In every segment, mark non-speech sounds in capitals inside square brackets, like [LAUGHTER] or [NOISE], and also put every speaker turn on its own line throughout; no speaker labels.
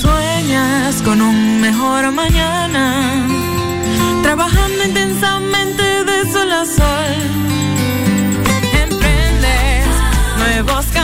Sueñas con un mejor mañana, trabajando intensamente de sol a sol. Emprendes nuevos caminos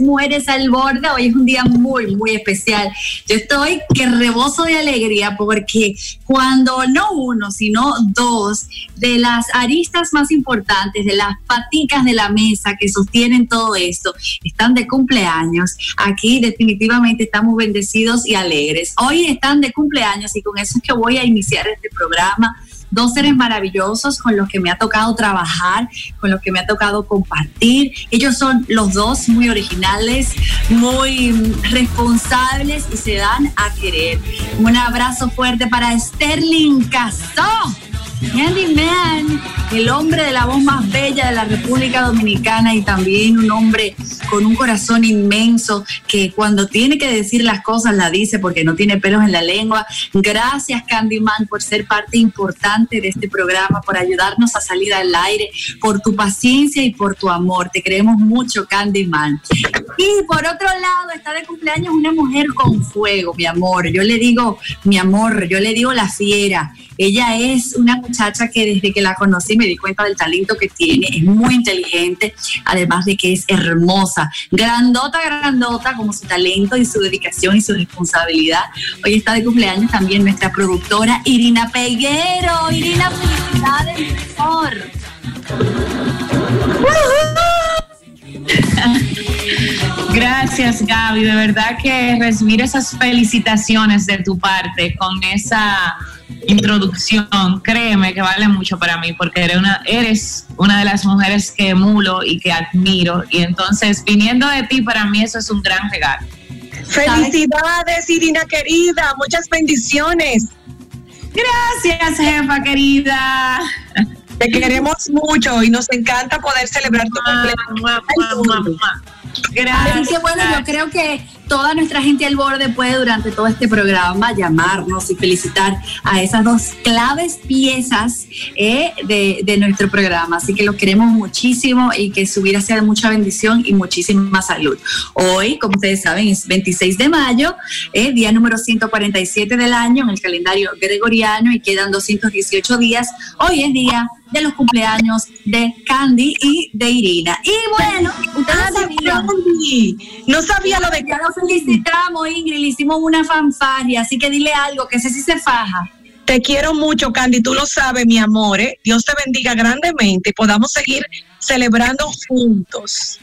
Mujeres al Borde.
Hoy es un día muy, muy especial. Yo estoy que rebozo de alegría porque cuando no uno, sino dos de las aristas más importantes, de las paticas de la mesa que sostienen todo esto, están de cumpleaños. Aquí definitivamente estamos bendecidos y alegres. Hoy están de cumpleaños y con eso es que voy a iniciar este programa dos seres maravillosos con los que me ha tocado trabajar, con los que me ha tocado compartir. Ellos son los dos muy originales, muy mm, responsables y se dan a querer. Un abrazo fuerte para Sterling Castó. Candyman, el hombre de la voz más bella de la República Dominicana y también un hombre con un corazón inmenso que cuando tiene que decir las cosas la dice porque no tiene pelos en la lengua. Gracias Candyman por ser parte importante de este programa, por ayudarnos a salir al aire, por tu paciencia y por tu amor. Te queremos mucho Candyman. Y por otro lado está de cumpleaños una mujer con fuego, mi amor. Yo le digo, mi amor, yo le digo la fiera. Ella es una muchacha que desde que la conocí me di cuenta del talento que tiene, es muy inteligente, además de que es hermosa, grandota, grandota como su talento y su dedicación y su responsabilidad. Hoy está de cumpleaños también nuestra productora Irina Peguero. Irina, felicidades, mi amor. [LAUGHS]
Gracias, Gaby. De verdad que recibir esas felicitaciones de tu parte con esa introducción, créeme que vale mucho para mí porque eres una, eres una de las mujeres que emulo y que admiro. Y entonces, viniendo de ti, para mí eso es un gran regalo.
Felicidades, Irina querida, muchas bendiciones.
Gracias, jefa querida.
Te queremos mucho y nos encanta poder celebrar tu cumpleaños.
Así
Gracias.
que bueno, yo creo que toda nuestra gente al borde puede durante todo este programa llamarnos y felicitar a esas dos claves piezas eh, de, de nuestro programa. Así que los queremos muchísimo y que su vida sea de mucha bendición y muchísima salud. Hoy, como ustedes saben, es 26 de mayo, eh, día número 147 del año en el calendario gregoriano y quedan 218 días. Hoy es día de los cumpleaños de Candy y de Irina. Y bueno, ustedes
Ah,
sabían.
Candy. No sabía lo de
lo felicitamos, Ingrid, le hicimos una fanfarria, así que dile algo, que ese sí se faja.
Te quiero mucho, Candy, tú lo sabes, mi amor. ¿eh? Dios te bendiga grandemente y podamos seguir celebrando juntos.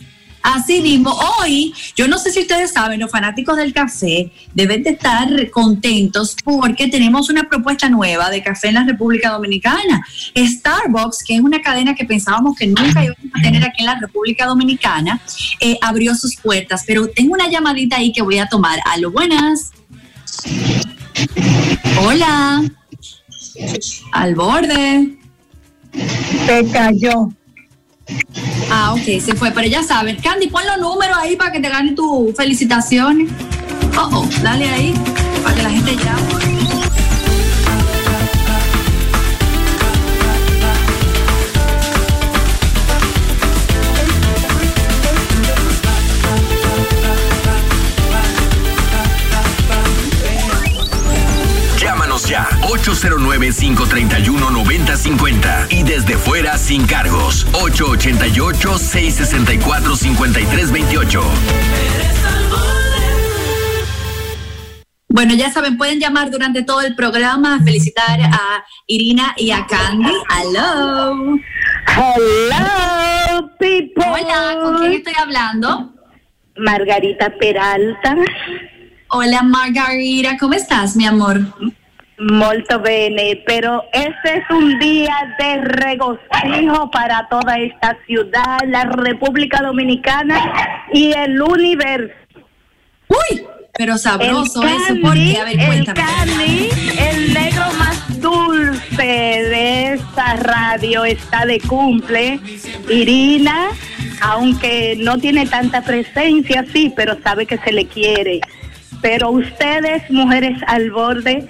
Así mismo, hoy, yo no sé si ustedes saben, los fanáticos del café deben de estar contentos porque tenemos una propuesta nueva de café en la República Dominicana. Starbucks, que es una cadena que pensábamos que nunca íbamos a tener aquí en la República Dominicana, eh, abrió sus puertas. Pero tengo una llamadita ahí que voy a tomar. Aló, buenas. Hola. Al borde.
Se cayó.
Ah, ok, se fue, pero ya saben. Candy, pon los números ahí para que te gane tu felicitaciones. Oh, oh, dale ahí para que la gente llame.
809-531-9050 y desde fuera sin cargos 888-664-5328.
Bueno, ya saben, pueden llamar durante todo el programa a felicitar a Irina y a Candy. Hello.
Hello, people.
Hola, ¿con quién estoy hablando?
Margarita Peralta.
Hola, Margarita, ¿cómo estás, mi amor?
Molto bene, pero este es un día de regocijo para toda esta ciudad, la República Dominicana y el universo.
Uy, pero sabroso
el
eso,
Candy,
porque, a ver,
el. Candy, el negro más dulce de esta radio está de cumple. Irina, aunque no tiene tanta presencia, sí, pero sabe que se le quiere. Pero ustedes, mujeres al borde,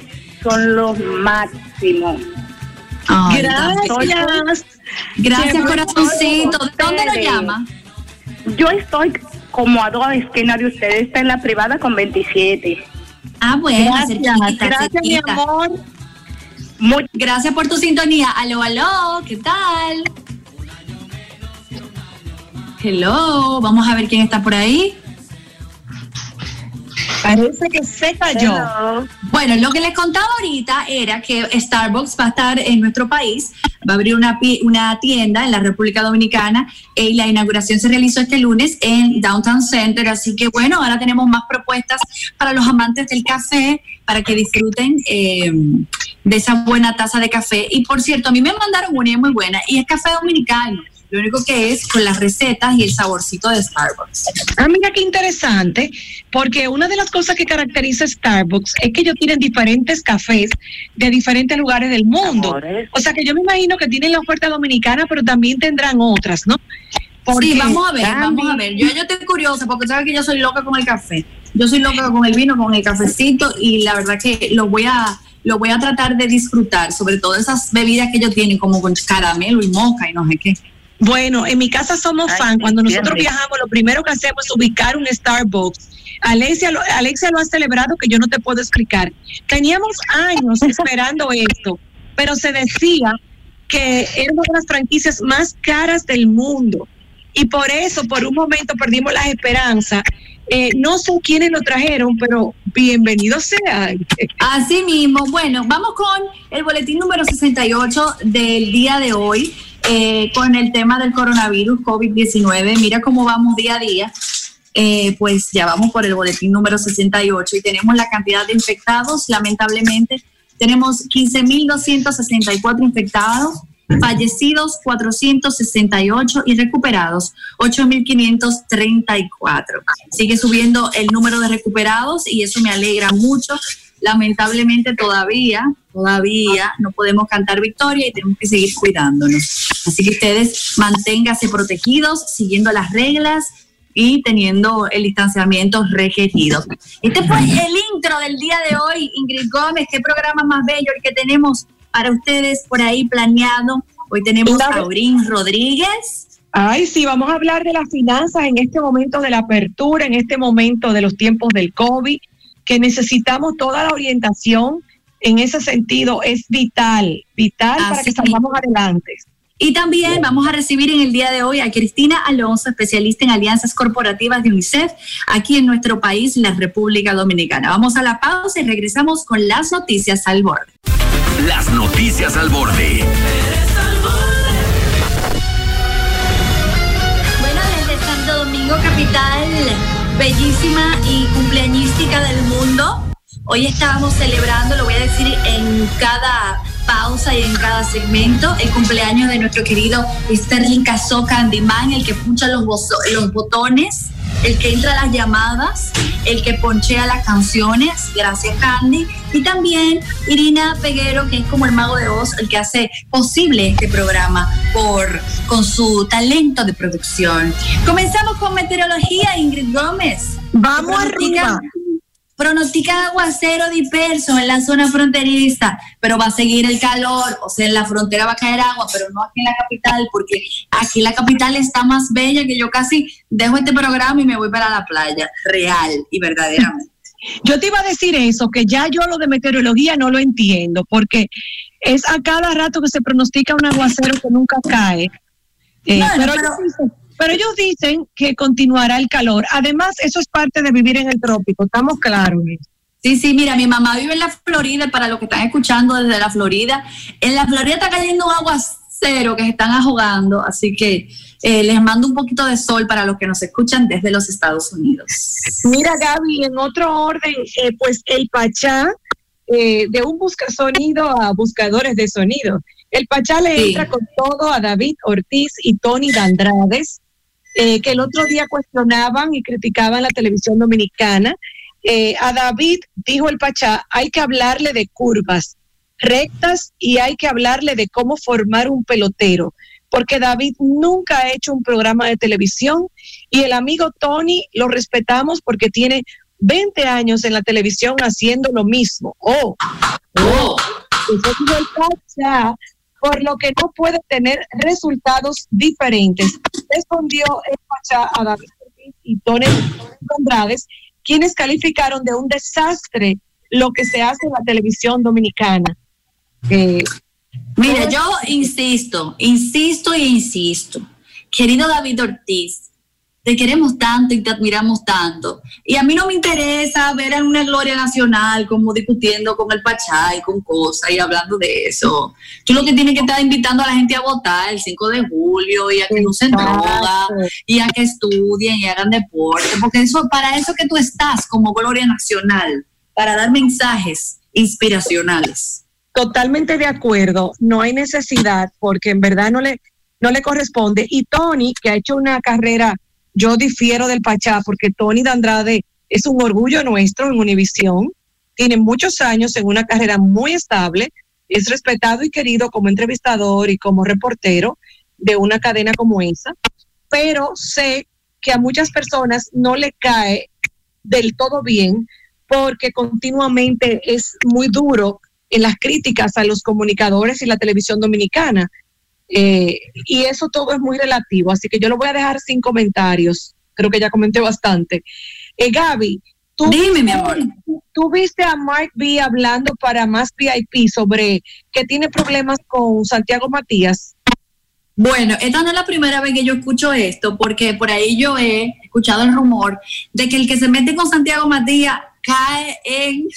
son los máximos.
Ay,
Gracias.
Gracias, corazoncito. ¿De dónde lo
ustedes.
llama?
Yo estoy como a dos esquinas de ustedes, está en la privada con 27.
Ah, bueno,
Gracias,
cerquita,
gracias, mi amor.
Muy
Gracias por tu sintonía. Aló, aló, ¿qué tal? Hello, vamos a ver quién está por ahí.
Parece que se cayó.
Bueno, lo que les contaba ahorita era que Starbucks va a estar en nuestro país, va a abrir una, una tienda en la República Dominicana eh, y la inauguración se realizó este lunes en Downtown Center, así que bueno, ahora tenemos más propuestas para los amantes del café, para que disfruten eh, de esa buena taza de café. Y por cierto, a mí me mandaron una y es muy buena, y es café dominicano. Lo único que es con las recetas y el saborcito de Starbucks.
Ah, mira qué interesante, porque una de las cosas que caracteriza a Starbucks es que ellos tienen diferentes cafés de diferentes lugares del mundo.
Amores.
O sea que yo me imagino que tienen la oferta dominicana, pero también tendrán otras, ¿no?
sí, vamos a ver,
Candy-
vamos a ver. Yo, yo estoy curiosa porque sabes que yo soy loca con el café. Yo soy loca con el vino, con el cafecito y la verdad que lo voy a lo voy a tratar de disfrutar, sobre todo esas bebidas que ellos tienen como con caramelo y moca y no sé qué.
Bueno, en mi casa somos
Ay,
fan. Cuando nosotros viajamos, lo primero que hacemos es ubicar un Starbucks. Alexia lo, Alexia lo ha celebrado que yo no te puedo explicar. Teníamos años [LAUGHS] esperando esto, pero se decía que era una de las franquicias más caras del mundo. Y por eso, por un momento, perdimos las esperanzas. Eh, no sé quiénes lo trajeron, pero bienvenidos sean. [LAUGHS]
Así mismo, bueno, vamos con el boletín número 68 del día de hoy, eh, con el tema del coronavirus COVID-19. Mira cómo vamos día a día. Eh, pues ya vamos por el boletín número 68 y tenemos la cantidad de infectados, lamentablemente. Tenemos 15.264 infectados, fallecidos 468 y recuperados 8.534. Sigue subiendo el número de recuperados y eso me alegra mucho. Lamentablemente todavía, todavía no podemos cantar victoria y tenemos que seguir cuidándonos. Así que ustedes manténganse protegidos, siguiendo las reglas y teniendo el distanciamiento requerido. Este fue el intro del día de hoy, Ingrid Gómez. Qué programa más bello el que tenemos para ustedes por ahí planeado. Hoy tenemos a Aurín Rodríguez.
Ay, sí, vamos a hablar de las finanzas en este momento de la apertura, en este momento de los tiempos del COVID, que necesitamos toda la orientación en ese sentido. Es vital, vital para
Así
que salgamos adelante.
Y también vamos a recibir en el día de hoy a Cristina Alonso, especialista en alianzas corporativas de UNICEF, aquí en nuestro país, la República Dominicana. Vamos a la pausa y regresamos con las noticias al borde.
Las noticias al borde.
Bueno, desde Santo Domingo, capital bellísima y cumpleañística del mundo. Hoy estábamos celebrando, lo voy a decir en cada pausa y en cada segmento, el cumpleaños de nuestro querido Sterling Casó Candyman, el que puncha los, los botones, el que entra a las llamadas, el que ponchea las canciones, gracias Candy, y también Irina Peguero, que es como el mago de Oz, el que hace posible este programa por, con su talento de producción. Comenzamos con meteorología, Ingrid Gómez.
Vamos arriba.
Pronostica aguacero disperso en la zona fronteriza, pero va a seguir el calor, o sea, en la frontera va a caer agua, pero no aquí en la capital, porque aquí la capital está más bella que yo casi dejo este programa y me voy para la playa, real y verdaderamente. [LAUGHS]
Yo te iba a decir eso, que ya yo lo de meteorología no lo entiendo, porque es a cada rato que se pronostica un aguacero que nunca cae. Eh,
Bueno,
pero,
pero-
pero ellos dicen que continuará el calor. Además, eso es parte de vivir en el trópico, estamos claros.
Sí, sí, mira, mi mamá vive en la Florida, para los que están escuchando desde la Florida, en la Florida está cayendo un aguacero que se están ahogando, así que eh, les mando un poquito de sol para los que nos escuchan desde los Estados Unidos.
Mira, Gaby, en otro orden, eh, pues el Pachá, eh, de un busca sonido a buscadores de sonido. El Pachá le
Sí.
entra con todo a David Ortiz y Tony Dandrades, eh, que el otro día cuestionaban y criticaban la televisión dominicana. Eh, a David, dijo el Pachá, hay que hablarle de curvas rectas y hay que hablarle de cómo formar un pelotero, porque David nunca ha hecho un programa de televisión y el amigo Tony lo respetamos porque tiene 20 años en la televisión haciendo lo mismo. Oh, oh, el Pachá, por lo que no puede tener resultados diferentes. Respondió el Pachá a David Ortiz y Tony Andrades, quienes calificaron de un desastre lo que se hace en la televisión dominicana. Eh,
Mira, yo insisto, insisto e insisto. Querido David Ortiz, te queremos tanto y te admiramos tanto. Y a mí no me interesa ver a una Gloria Nacional como discutiendo con el Pachá y con cosas y hablando de eso. Tú lo que tienes que estar invitando a la gente a votar el 5 de julio y a que no se droga y a que estudien y hagan deporte, porque eso para eso que tú estás como Gloria Nacional, para dar mensajes inspiracionales.
Totalmente de acuerdo, no hay necesidad porque en verdad no le, no le corresponde. Y Tony, que ha hecho una carrera, yo difiero del Pachá porque Tony de Andrade es un orgullo nuestro en Univisión, tiene muchos años en una carrera muy estable, es respetado y querido como entrevistador y como reportero de una cadena como esa, pero sé que a muchas personas no le cae del todo bien porque continuamente es muy duro en las críticas a los comunicadores y la televisión dominicana. Eh, y eso todo es muy relativo, así que yo lo voy a dejar sin comentarios. Creo que ya comenté bastante. Eh, Gaby, ¿tú,
Dime, mi amor.
tú viste a Mark B hablando para más VIP sobre que tiene problemas con Santiago Matías.
Bueno, esta no es la primera vez que yo escucho esto, porque por ahí yo he escuchado el rumor de que el que se mete con Santiago Matías cae en,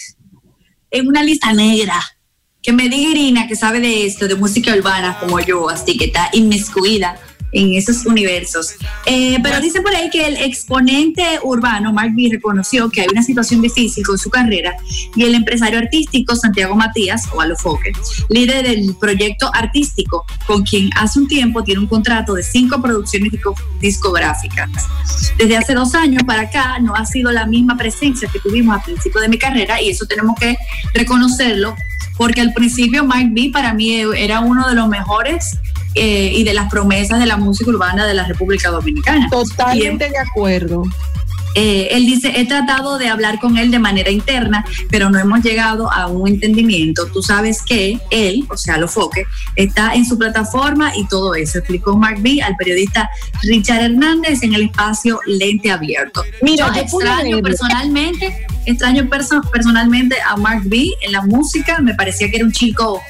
en una lista negra. Que me diga Irina, que sabe de esto, de música urbana como yo, así que está inmiscuida en esos universos. Eh, pero dice por ahí que el exponente urbano, Mark B, reconoció que hay una situación difícil con su carrera y el empresario artístico Santiago Matías, o Alofoque, líder del proyecto artístico, con quien hace un tiempo tiene un contrato de cinco producciones disco- discográficas. Desde hace dos años para acá no ha sido la misma presencia que tuvimos al principio de mi carrera y eso tenemos que reconocerlo porque al principio Mike B para mí era uno de los mejores eh, y de las promesas de la música urbana de la República Dominicana.
Totalmente de acuerdo.
Eh, él dice, he tratado de hablar con él de manera interna, pero no hemos llegado a un entendimiento. Tú sabes que él, o sea, Lofoque, está en su plataforma y todo eso, explicó Mark B al periodista Richard Hernández en el espacio Lente Abierto.
Mira,
yo extraño personalmente, extraño perso- personalmente a Mark B en la música, me parecía que era un chico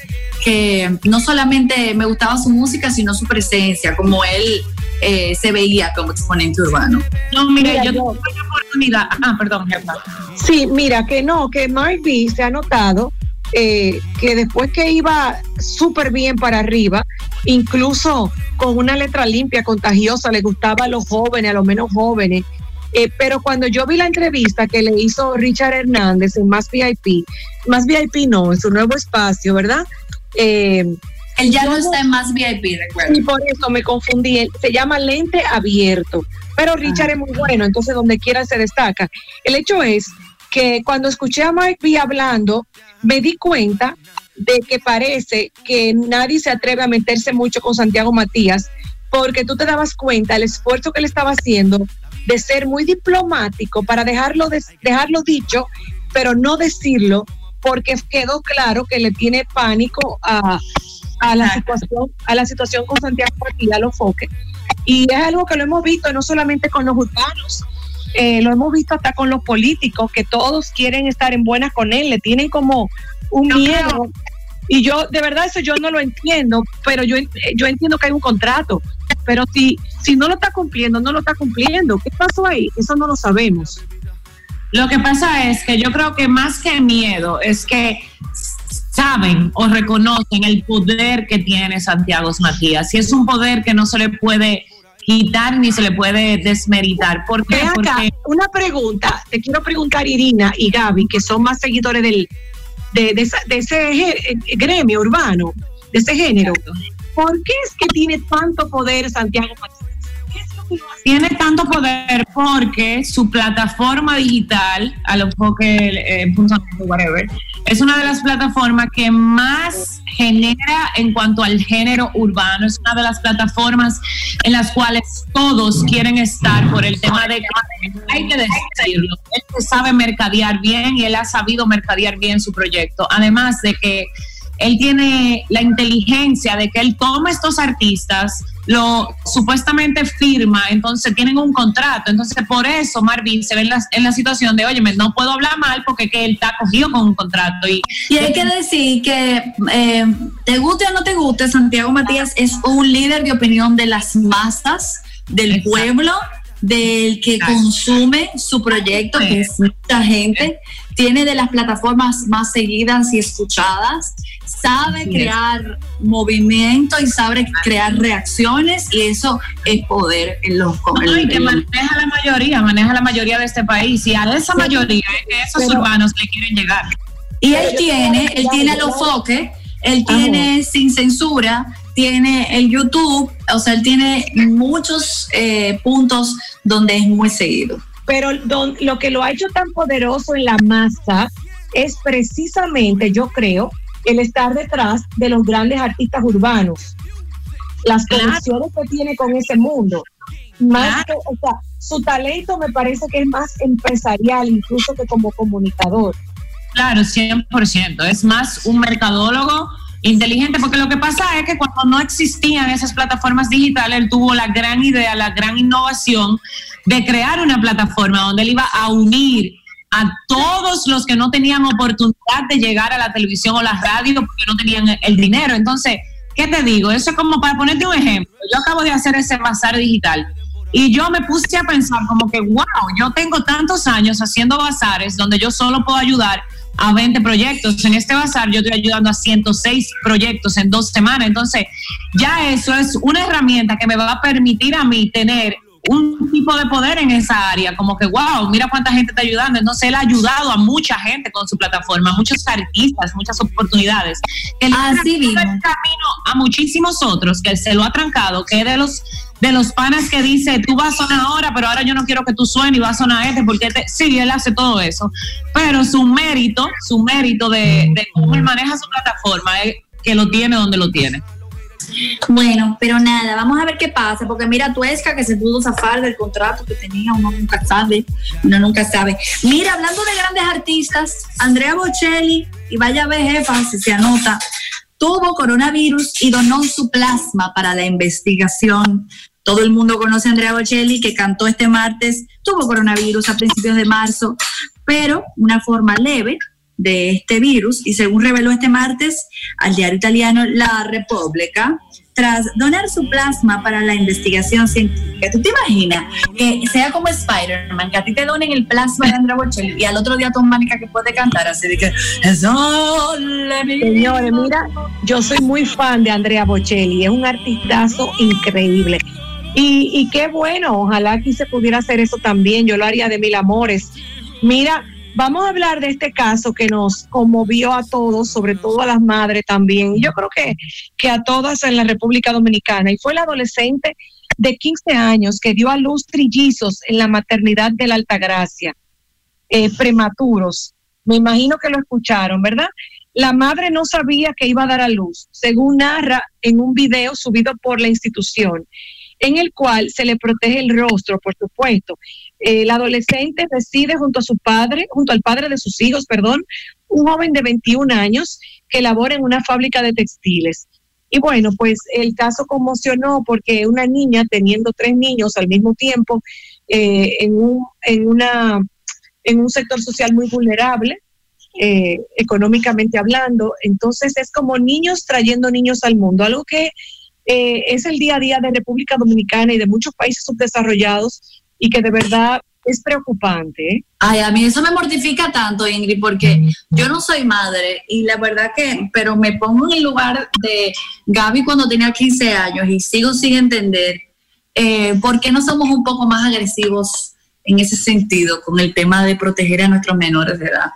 que no solamente me gustaba su música, sino su presencia, como él eh, se veía como exponente urbano.
No, mira,
Mira,
yo
yo-
tuve la oportunidad. Ah, perdón, jefa.
Sí, mira, que no, que Mark B se ha notado eh, que después que iba súper bien para arriba, incluso con una letra limpia, contagiosa, le gustaba a los jóvenes, a los menos jóvenes, Eh, pero cuando yo vi la entrevista que le hizo Richard Hernández en Más VIP, Más VIP no, en su nuevo espacio, ¿verdad? Eh,
Él ya no está en más VIP, recuerda.
y por eso me confundí. Se llama lente abierto. Pero Richard es muy bueno, entonces donde quiera se destaca. El hecho es que cuando escuché a Mike B hablando, me di cuenta de que parece que nadie se atreve a meterse mucho con Santiago Matías, porque tú te dabas cuenta el esfuerzo que él estaba haciendo de ser muy diplomático para dejarlo, dejarlo dicho, pero no decirlo, porque quedó claro que le tiene pánico a, a la situación, a la situación con Santiago Matías, a los foques. Y es algo que lo hemos visto no solamente con los urbanos, eh, lo hemos visto hasta con los políticos, que todos quieren estar en buenas con él, le tienen como un miedo. Y yo, de verdad, eso yo no lo entiendo, pero yo, yo entiendo que hay un contrato. Pero si, si no lo está cumpliendo, no lo está cumpliendo. ¿Qué pasó ahí? Eso no lo sabemos.
Lo que pasa es que yo creo que más que miedo es que saben o reconocen el poder que tiene Santiago Matías. Y es un poder que no se le puede quitar ni se le puede desmeritar. ¿Por qué?
Acá,
Porque
una pregunta. Te quiero preguntar, Irina y Gaby, que son más seguidores del, de, de de ese eh, gremio urbano, de ese género. ¿Por qué es que tiene tanto poder Santiago Matías?
Tiene tanto poder porque su plataforma digital, a lo que eh, whatever, es una de las plataformas que más genera en cuanto al género urbano. Es una de las plataformas en las cuales todos quieren estar por el tema de hay que decirlo. Él sabe mercadear bien y él ha sabido mercadear bien su proyecto. Además de que él tiene la inteligencia de que él toma estos artistas, lo supuestamente firma, entonces tienen un contrato. Entonces, por eso Marvin se ve en la, en la situación de, oye, no puedo hablar mal porque que él está cogido con un contrato. Y,
Y hay que decir que, eh, te guste o no te guste, Santiago Matías es un líder de opinión de las masas, del
Exacto.
pueblo, del que consume su proyecto, que es mucha gente, tiene de las plataformas más seguidas y escuchadas, sabe
es.
crear movimiento y sabe crear reacciones y eso es poder en los con
No, y que maneja la mayoría, maneja la mayoría de este país. Y a esa mayoría es que esos
Pero-
urbanos le quieren llegar.
Y él tiene, él tiene los foques, él tiene sin censura, tiene el YouTube, o sea, él tiene muchos eh, puntos donde es muy seguido.
Pero don- lo que lo ha hecho tan poderoso en la masa es precisamente, yo creo, el estar detrás de los grandes artistas urbanos. Las
Claro.
conexiones que tiene con ese mundo. Más
Claro.
que, o sea, su talento me parece que es más empresarial, incluso que como comunicador.
Claro, 100%. Es más un mercadólogo inteligente, porque lo que pasa es que cuando no existían esas plataformas digitales, él tuvo la gran idea, la gran innovación de crear una plataforma donde él iba a unir a todos los que no tenían oportunidad de llegar a la televisión o la radio porque no tenían el dinero. Entonces, ¿qué te digo? Eso es como para ponerte un ejemplo. Yo acabo de hacer ese bazar digital y yo me puse a pensar como que, wow, yo tengo tantos años haciendo bazares donde yo solo puedo ayudar a 20 proyectos. En este bazar yo estoy ayudando a 106 proyectos en dos semanas. Entonces, ya eso es una herramienta que me va a permitir a mí tener un tipo de poder en esa área, como que, wow, mira cuánta gente está ayudando. Entonces, él ha ayudado a mucha gente con su plataforma, muchos artistas, muchas oportunidades. Que le ha
Así
el camino a muchísimos otros que se lo ha trancado, que es de los de los panas que dice, tú vas a sonar ahora, pero ahora yo no quiero que tú suenes y vas a sonar este, porque te... sí, él hace todo eso, pero su mérito, su mérito de, de cómo él maneja su plataforma es que lo tiene donde lo tiene.
Bueno, pero nada, vamos a ver qué pasa, porque mira, Tuesca que se pudo zafar del contrato que tenía, uno nunca sabe, uno nunca sabe. Mira, hablando de grandes artistas, Andrea Bocelli, y vaya a ver, jefa, si se anota, tuvo coronavirus y donó su plasma para la investigación. Todo el mundo conoce a Andrea Bocelli, que cantó este martes, tuvo coronavirus a principios de marzo, pero una forma leve de este virus y según reveló este martes al diario italiano La Repubblica, tras donar su plasma para la investigación científica. ¿Tú te imaginas que sea como Spider-Man, que a ti te donen el plasma de Andrea Bocelli y al otro día Tom Mónica que puede cantar así de que
Señores, mira, yo soy muy fan de Andrea Bocelli, es un artistazo increíble. Y, y qué bueno, ojalá aquí se pudiera hacer eso también, yo lo haría de mil amores. Mira, vamos a hablar de este caso que nos conmovió a todos, sobre todo a las madres también, yo creo que, que a todas en la República Dominicana, y fue la adolescente de 15 años que dio a luz trillizos en la maternidad de la Altagracia, eh, prematuros. Me imagino que lo escucharon, ¿verdad? La madre no sabía que iba a dar a luz, según narra en un video subido por la institución en el cual se le protege el rostro, por supuesto. El adolescente reside junto a su padre, junto al padre de sus hijos, perdón, un joven de 21 años que labora en una fábrica de textiles. Y bueno, pues el caso conmocionó porque una niña teniendo tres niños al mismo tiempo eh, en, un, en, una, en un sector social muy vulnerable, eh, económicamente hablando, entonces es como niños trayendo niños al mundo, algo que eh, es el día a día de República Dominicana y de muchos países subdesarrollados y que de verdad es preocupante.
Ay, a mí eso me mortifica tanto, Ingrid, porque yo no soy madre y la verdad que, pero me pongo en el lugar de Gaby cuando tenía 15 años y sigo sin entender eh, por qué no somos un poco más agresivos en ese sentido con el tema de proteger a nuestros menores de edad.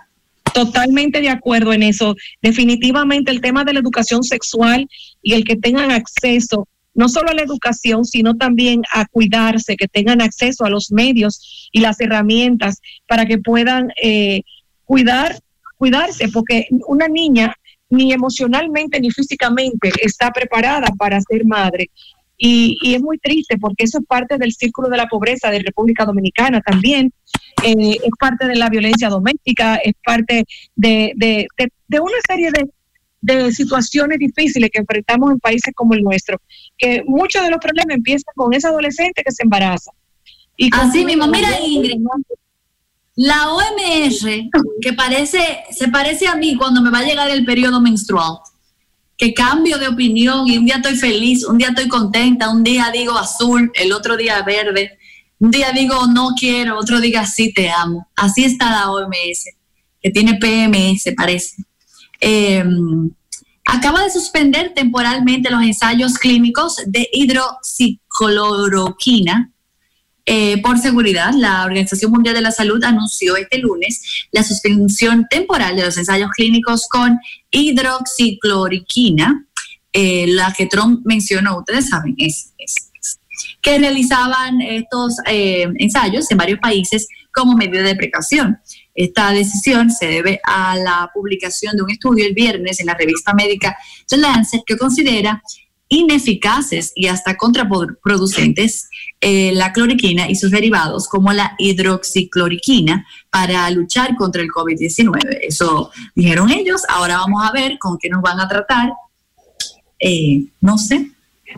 Totalmente de acuerdo en eso. Definitivamente el tema de la educación sexual y el que tengan acceso no solo a la educación, sino también a cuidarse, que tengan acceso a los medios y las herramientas para que puedan eh, cuidar, cuidarse, porque una niña ni emocionalmente ni físicamente está preparada para ser madre. Y, y, es muy triste porque eso es parte del círculo de la pobreza de República Dominicana también, eh, es parte de la violencia doméstica, es parte de, de, de, una serie de, de situaciones difíciles que enfrentamos en países como el nuestro, que muchos de los problemas empiezan con esa adolescente que se embaraza.
Y Así mismo, mira Ingrid, la OMS, que parece, se parece a mí cuando me va a llegar el periodo menstrual, que cambio de opinión y un día estoy feliz, un día estoy contenta, un día digo azul, el otro día verde, un día digo no quiero, otro día sí te amo. Así está la OMS, que tiene PMS, parece. Em, acaba de suspender temporalmente los ensayos clínicos de hidroxicloroquina. Eh, por seguridad, la Organización Mundial de la Salud anunció este lunes la suspensión temporal de los ensayos clínicos con hidroxicloroquina, eh, la que Trump mencionó, ustedes saben, es, que realizaban estos eh, ensayos en varios países como medida de precaución. Esta decisión se debe a la publicación de un estudio el viernes en la revista médica The Lancet que considera ineficaces y hasta contraproducentes eh, la cloriquina y sus derivados como la hidroxicloroquina para luchar contra el COVID-19. Eso dijeron ellos. Ahora vamos a ver con qué nos van a tratar. Eh, no sé,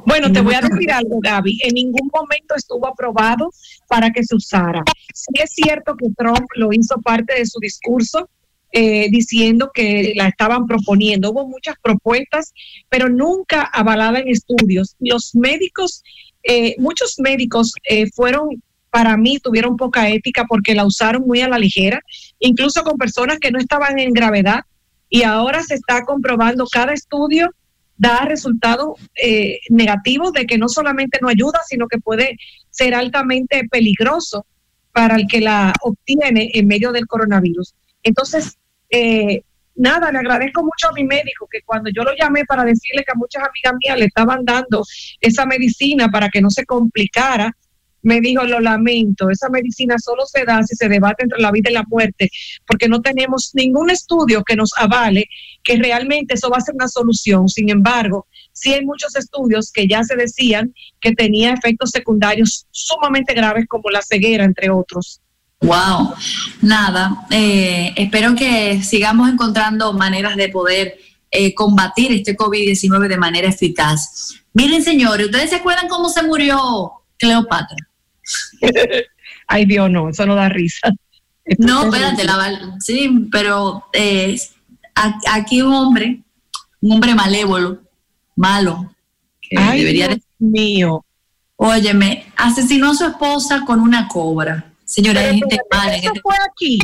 bueno, te voy a decir algo, Gaby. En ningún momento estuvo aprobado para que se usara. Sí es cierto que Trump lo hizo parte de su discurso, eh, diciendo que la estaban proponiendo. Hubo muchas propuestas, pero nunca avalada en estudios. Los médicos, eh, muchos médicos eh, fueron, para mí, tuvieron poca ética porque la usaron muy a la ligera, incluso con personas que no estaban en gravedad. Y ahora se está comprobando cada estudio da resultados eh, negativos de que no solamente no ayuda, sino que puede ser altamente peligroso para el que la obtiene en medio del coronavirus. Entonces, eh, nada, le agradezco mucho a mi médico que cuando yo lo llamé para decirle que a muchas amigas mías le estaban dando esa medicina para que no se complicara, me dijo, lo lamento, esa medicina solo se da si se debate entre la vida y la muerte, porque no tenemos ningún estudio que nos avale que realmente eso va a ser una solución. Sin embargo, sí hay muchos estudios que ya se decían que tenía efectos secundarios sumamente graves como la ceguera, entre otros.
Wow, nada, eh, espero que sigamos encontrando maneras de poder eh, combatir este COVID-19 de manera eficaz. Miren, señores, ¿ustedes se acuerdan cómo se murió Cleopatra? [LAUGHS]
Ay, Dios, no, eso no da risa.
no, espérate, la, sí, pero eh, aquí un hombre, un hombre malévolo, malo,
que Ay, debería Dios mío.
Óyeme, asesinó a su esposa con una cobra. Señora, hay gente mala.
¿Eso fue aquí?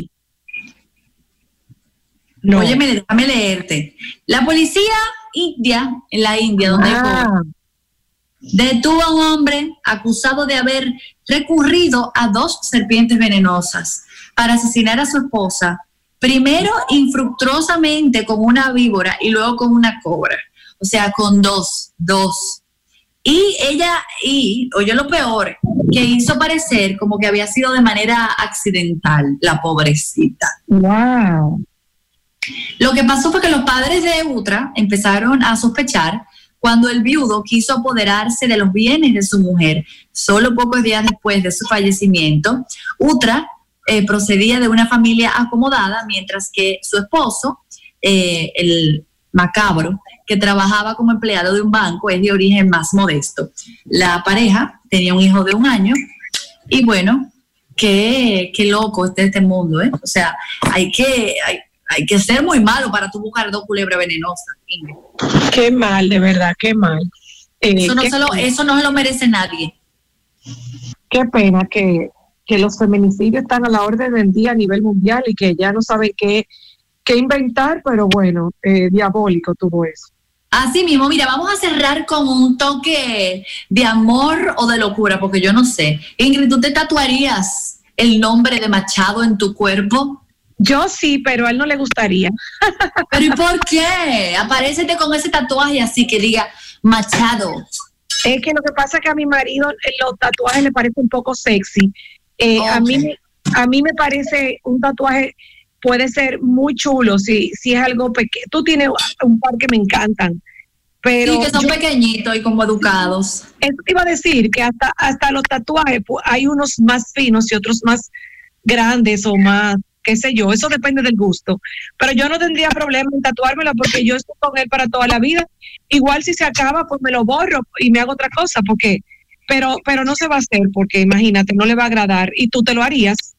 No. Óyeme, déjame leerte. La policía india, en la India, donde ah. Detuvo a un hombre acusado de haber recurrido a dos serpientes venenosas para asesinar a su esposa, primero infructuosamente con una víbora y luego con una cobra. O sea, con dos, dos. Y ella, y, oye lo peor, que hizo parecer como que había sido de manera accidental, la pobrecita.
Wow.
Lo que pasó fue que los padres de Utra empezaron a sospechar cuando el viudo quiso apoderarse de los bienes de su mujer. Solo pocos días después de su fallecimiento, Utra eh, procedía de una familia acomodada, mientras que su esposo, eh, el macabro, que trabajaba como empleado de un banco, es de origen más modesto. La pareja tenía un hijo de un año y bueno, qué, qué loco este, este mundo, ¿eh? O sea, hay que, hay, hay que ser muy malo para tú buscar dos culebras venenosas. Ingrid.
Qué mal, de verdad, qué mal. Eh,
Eso no,
qué,
se lo, eso no se lo merece nadie.
qué pena que, que los feminicidios están a la orden del día a nivel mundial y que ya no saben qué, qué inventar, pero bueno, eh, diabólico todo eso.
Así mismo, mira, vamos a cerrar con un toque de amor o de locura, porque yo no sé. Ingrid, ¿tú te tatuarías el nombre de Machado en tu cuerpo?
Yo sí, pero a él no le gustaría.
¿Pero y por qué? Aparécete con ese tatuaje así que diga Machado.
Es que lo que pasa es que a mi marido eh, los tatuajes le parece un poco sexy. Eh, a, mí, a mí me parece un tatuaje puede ser muy chulo si, si es algo pequeño. Tú tienes un par que me encantan, pero
sí, que son
yo-
pequeñitos y como educados.
eso te iba a decir que hasta, hasta los tatuajes pu- hay unos más finos y otros más grandes o más, qué sé yo, eso depende del gusto. Pero yo no tendría problema en tatuármelo porque yo estoy con él para toda la vida. Igual si se acaba, pues me lo borro y me hago otra cosa, porque, pero, pero no se va a hacer porque imagínate, no le va a agradar y tú te lo harías.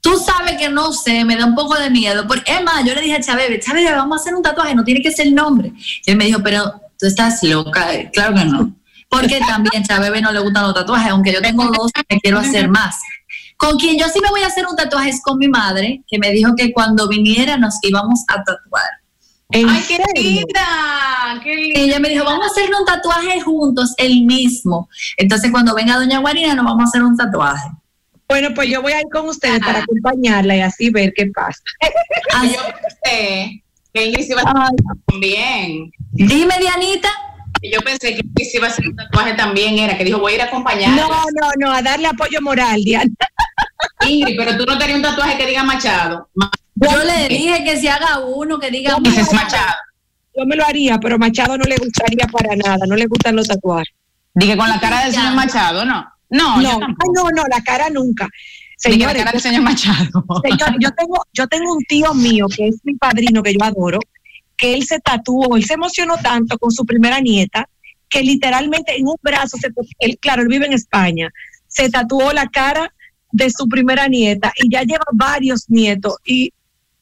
Tú sabes que no sé, me da un poco de miedo. Porque, es más, yo le dije a Chabebe, Chabebe, vamos a hacer un tatuaje, no tiene que ser el nombre. Él me dijo, pero tú estás loca. Claro que no. Porque también a Chabebe no le gustan los tatuajes, aunque yo tengo dos me quiero hacer más. Con quien yo sí me voy a hacer un tatuaje es con mi madre, que me dijo que cuando viniera nos íbamos a tatuar.
¿En
Ay, qué linda, qué
Y
linda.
ella me dijo, vamos a hacerle un tatuaje juntos, el mismo. Entonces, cuando venga Doña Guarina, nos vamos a hacer un tatuaje.
Bueno, pues yo voy a ir con ustedes para acompañarla y así ver qué pasa.
Así-
Yo pensé que iba a hacer también.
dime, Dianita.
Yo pensé que se iba a hacer un tatuaje también, era que dijo, voy a ir a acompañar.
No, no, no, a darle apoyo moral, Diana. [LAUGHS]
Ingrid, pero tú no tenías un tatuaje que diga Machado.
Yo le dije que se haga uno, que diga
Machado.
Yo me lo haría, pero Machado no le gustaría para nada, no le gustan los tatuajes.
Dije con la cara del señor Machado, ¿no? No,
No, ay, no, no, la cara nunca.
Dije la
Señores,
cara del señor Machado. [LAUGHS]
señor, yo tengo, yo tengo un tío mío que es mi padrino que yo adoro, que él se tatuó, él se emocionó tanto con su primera nieta que literalmente en un brazo, se, él, claro, él vive en España, se tatuó la cara de su primera nieta y ya lleva varios nietos y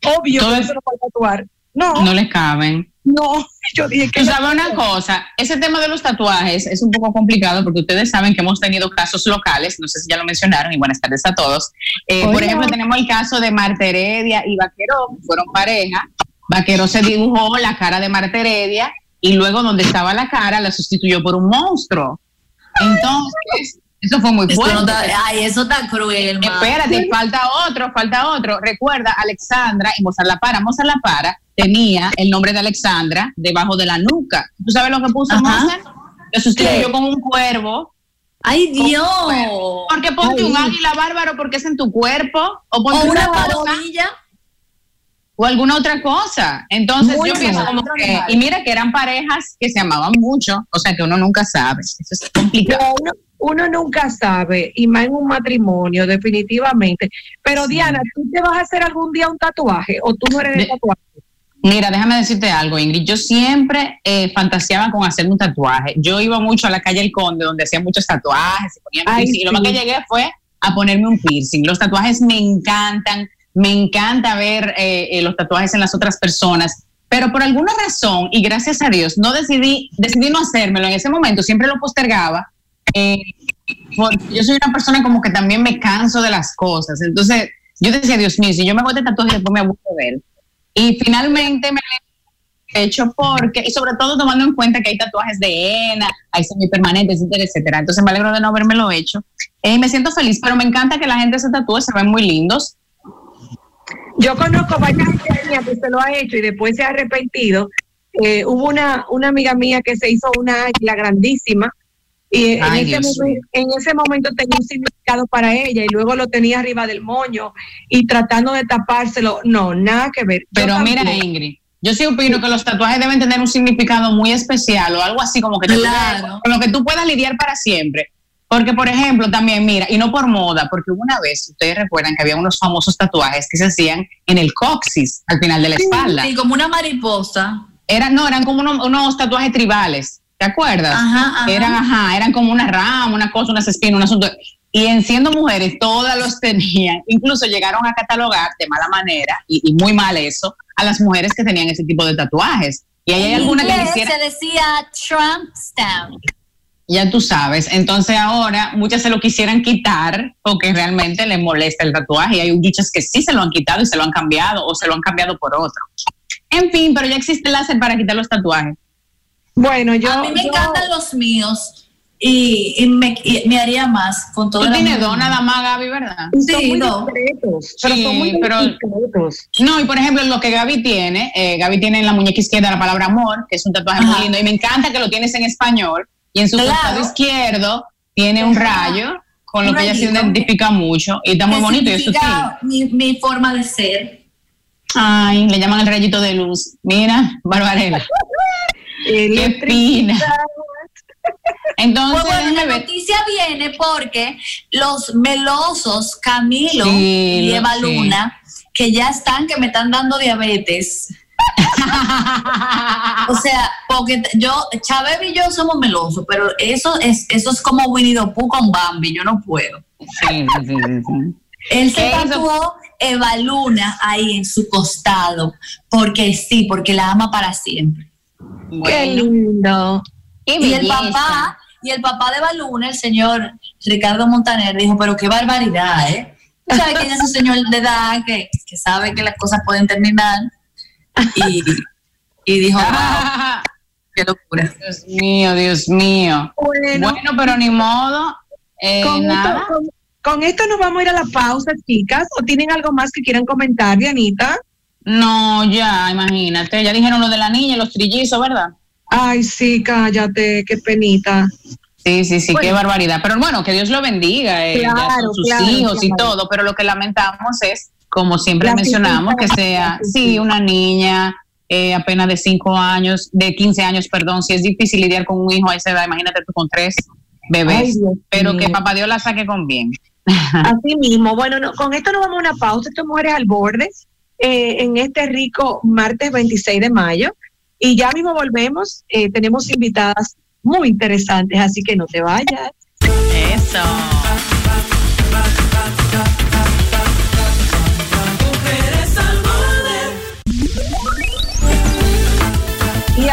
obvio
Todo
que no se lo va a tatuar. No,
No
no,
le caben. [LAUGHS]
yo dije que
Tú sabes una cosa, ese tema de los tatuajes es un poco complicado porque ustedes saben que hemos tenido casos locales, no sé si ya lo mencionaron y buenas tardes a todos. Eh, por ejemplo, tenemos el caso de Marta Heredia y Vaqueró, que fueron pareja. Vaqueró se dibujó la cara de Marta Heredia y luego donde estaba la cara la sustituyó por un monstruo. Entonces, eso fue muy fuerte.
no está- ay, eso está cruel, ma.
Espérate, falta otro, falta otro. Recuerda, Alexandra y Mozart La Para. Mozart La Para tenía el nombre de Alexandra debajo de la nuca. ¿Tú sabes lo que puso
Ajá.
Mozart? Lo sustituyó con un cuervo.
Ay, Dios.
Porque ponte
Ay.
un águila bárbaro porque es en tu cuerpo. O
O
ponte
una
una cosa
palomilla.
O alguna otra cosa. Entonces
Muy
yo pienso como que, y mira que eran parejas que se amaban mucho, o sea que uno nunca sabe. Eso es complicado.
No, uno, uno nunca sabe, y más en un matrimonio, definitivamente. Pero Diana, ¿tú te vas a hacer algún día un tatuaje o tú no eres de
De-
tatuaje?
Mira, déjame decirte algo, Ingrid. Yo siempre eh, fantaseaba con hacerme un tatuaje. Yo iba mucho a la calle El Conde, donde hacían muchos tatuajes, se ponían
Ay,
piercing, y lo más que llegué fue a ponerme un piercing. Los tatuajes me encantan, me encanta ver eh, eh, los tatuajes en las otras personas, pero por alguna razón, y gracias a Dios, no decidí, decidí no hacérmelo en ese momento, siempre lo postergaba. eh, porque yo soy una persona como que también me canso de las cosas. Entonces, yo decía, Dios mío, si yo me hago este tatuaje, después me aburro de él. Y finalmente me hecho porque, y sobre todo tomando en cuenta que hay tatuajes de henna, hay semipermanentes, etcétera, etcétera. Entonces me alegro de no haberme lo hecho. Eh, me siento feliz, pero me encanta que la gente se tatúe, se ven muy lindos.
Yo conozco varias niñas que se lo ha hecho y después se ha arrepentido. Eh, hubo una, una amiga mía que se hizo una águila grandísima y en ese, en momento tenía un significado para ella y luego lo tenía arriba del moño y tratando de tapárselo. No, nada que ver.
Pero mira. Ingrid, yo sí opino que los tatuajes deben tener un significado muy especial o algo así como que te-
Claro.
con lo que tú puedas lidiar para siempre. Porque, por ejemplo, también, mira, y no por moda, porque una vez, ustedes recuerdan que había unos famosos tatuajes que se hacían en el coxis, al final de la espalda.
Sí, como una mariposa.
Eran, no, eran como unos, unos tatuajes tribales, ¿te acuerdas?
Ajá, ajá.
Eran, ajá, eran como una rama, una cosa, unas espinas, un asunto. Y en siendo mujeres, todas los tenían. Incluso llegaron a catalogar de mala manera, y, y muy mal eso, a las mujeres que tenían ese tipo de tatuajes. Y ahí hay alguna que
inglés
quisiera,
se decía Trump stamp.
Ya tú sabes. Entonces ahora muchas se lo quisieran quitar porque realmente les molesta el tatuaje. Y hay dichos que sí se lo han quitado y se lo han cambiado o se lo han cambiado por otro. En fin, pero ya existe el láser para quitar los tatuajes.
Bueno, yo.
a mí me
yo-
encantan los míos y, y me, y me haría más con todo
Tú
el
tienes dos nada más, Gaby, ¿verdad?
y son
Sí,
muy
no.
discretos, pero
Sí,
son muy
pero-
discretos.
No, y por ejemplo, lo que Gaby tiene, eh, Gaby tiene en la muñeca izquierda la palabra amor, que es un tatuaje muy lindo, y me encanta que lo tienes en español, y en su
Claro.
costado izquierdo tiene un rayo, con lo que ella se identifica mucho, y está muy bonito y
mi, mi forma de ser.
Ay, le llaman el rayito de luz. Mira, Barbarela, [LAUGHS] qué fina. Entonces,
Pues bueno, la noticia viene porque los melosos Camilo
Sí,
y Eva
sí.
Luna, que ya están, que me están dando diabetes. O sea, porque yo, Chávez y yo somos melosos, pero eso es, eso es como Winnie the Pooh con Bambi, yo no puedo.
Sí, sí, sí, sí, sí.
Él se tatuó Eva Luna ahí en su costado, porque sí, porque la ama para siempre.
Qué
Bueno,
lindo.
qué
Y el papá, y el papá de Eva Luna, el señor Ricardo Montaner, dijo, pero qué barbaridad, ¿eh? Sabes que ella es un señor de edad que, que sabe que las cosas pueden terminar. Y, y dijo, wow, [LAUGHS] qué locura.
Dios mío, Dios mío.
Bueno,
Bueno, pero ni modo. Eh,
con,
nada.
esto, con- con esto nos vamos a ir a la pausa, chicas. ¿O tienen algo más que quieran comentar, Dianita?
No, ya, imagínate. Ya dijeron lo de la niña, y los trillizos, ¿verdad?
Ay, sí, cállate, qué penita.
Sí, sí, sí,
Bueno.
qué barbaridad. Pero bueno, que Dios lo bendiga, eh,
Claro,
sus
claro,
hijos y todo. Pero lo que lamentamos es, como siempre
La
mencionamos, que sea,
sí,
una niña eh, apenas de cinco años, de 15 años, perdón. Si es difícil lidiar con un hijo a esa edad, imagínate tú con tres bebés.
Ay,
pero que papá Dios la saque con bien.
Así mismo. Bueno, no, con esto nos vamos a una pausa. Esto Mujeres al Borde eh, en este rico martes 26 de mayo. Y ya mismo volvemos. Eh, tenemos invitadas muy interesantes, así que no te vayas.
Eso.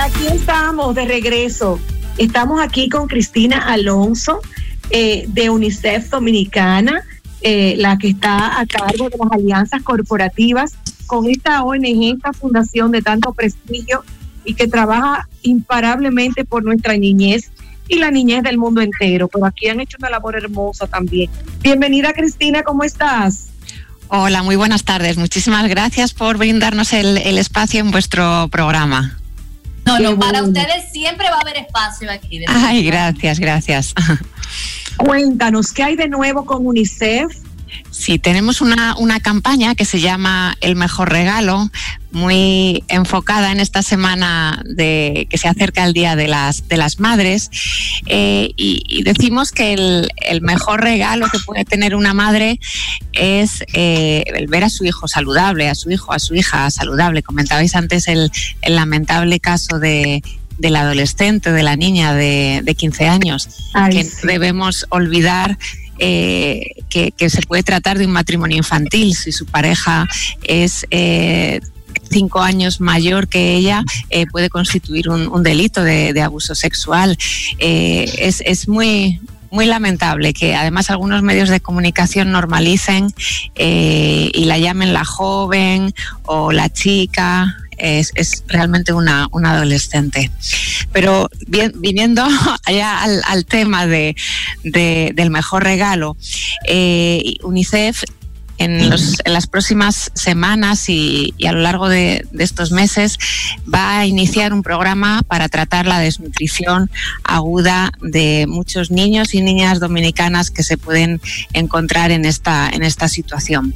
Aquí estamos de regreso. Estamos aquí con Cristina Alonso eh, de UNICEF Dominicana, eh, la que está a cargo de las alianzas corporativas con esta ONG, esta fundación de tanto prestigio y que trabaja imparablemente por nuestra niñez y la niñez del mundo entero. Pero aquí han hecho una labor hermosa también. Bienvenida Cristina, ¿cómo estás?
Hola, muy buenas tardes. Muchísimas gracias por brindarnos el, el espacio en vuestro programa.
No,
Qué
no, para ustedes siempre va a haber espacio aquí.
Ay, gracias, gracias.
Cuéntanos, ¿qué hay de nuevo con UNICEF?
Sí, tenemos una, una campaña que se llama El Mejor Regalo, muy enfocada en esta semana de que se acerca el Día de las, de las Madres. Eh, y, y decimos que el, el mejor regalo que puede tener una madre es eh, el ver a su hijo saludable, a su hijo, a su hija saludable. Comentabais antes el, el lamentable caso de, del adolescente, de la niña de, de 15 años,
Ay,
que
sí.
no debemos olvidar eh, que, se puede tratar de un matrimonio infantil si su pareja es eh, cinco años mayor que ella eh, puede constituir un, delito de, abuso sexual. Es, es muy muy lamentable que además algunos medios de comunicación normalicen y la llamen la joven o la chica es, es realmente una, una adolescente. Pero bien, viniendo [LAUGHS] allá al, tema de- del mejor regalo, eh, UNICEF en, los- en las próximas semanas y, y a lo largo de, de estos meses va a iniciar un programa para tratar la desnutrición aguda de muchos niños y niñas dominicanas que se pueden encontrar en esta, en esta situación.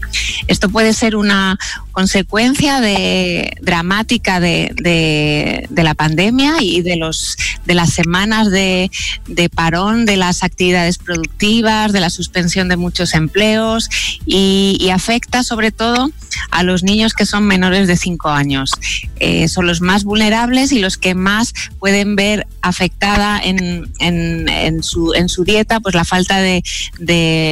Esto puede ser una consecuencia de, dramática de, de- de la pandemia y de, los, de las semanas de, de parón de las actividades productivas, de la suspensión de muchos empleos y, y afecta sobre todo a los niños que son menores de 5 años. Eh, son los más vulnerables y los que más pueden ver afectada en, en- su, en su dieta pues la falta de,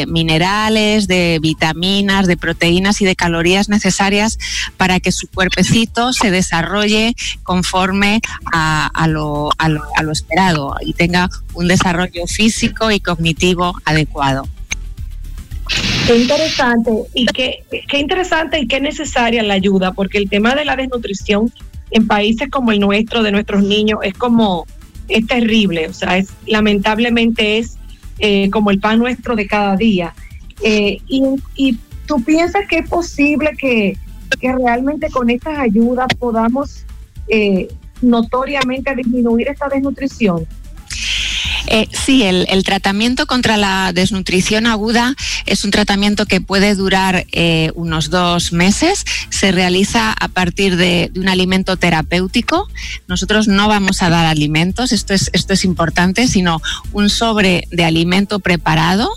minerales, de vitaminas, de proteínas y de calorías necesarias para que su cuerpecito se desarrolle conforme a lo- a lo esperado y tenga un desarrollo físico y cognitivo adecuado.
Qué interesante y qué, qué interesante y qué necesaria la ayuda, porque el tema de la desnutrición en países como el nuestro, de nuestros niños, es como, es terrible, o sea, es lamentablemente es eh, como el pan nuestro de cada día. Eh, y, y tú piensas que es posible que, que realmente con estas ayudas podamos eh, notoriamente disminuir esta desnutrición.
Eh, sí, el, tratamiento contra la desnutrición aguda es un tratamiento que puede durar eh, unos dos meses. Se realiza a partir de, de un alimento terapéutico. Nosotros no vamos a dar alimentos, esto es, esto es importante, sino un sobre de alimento preparado.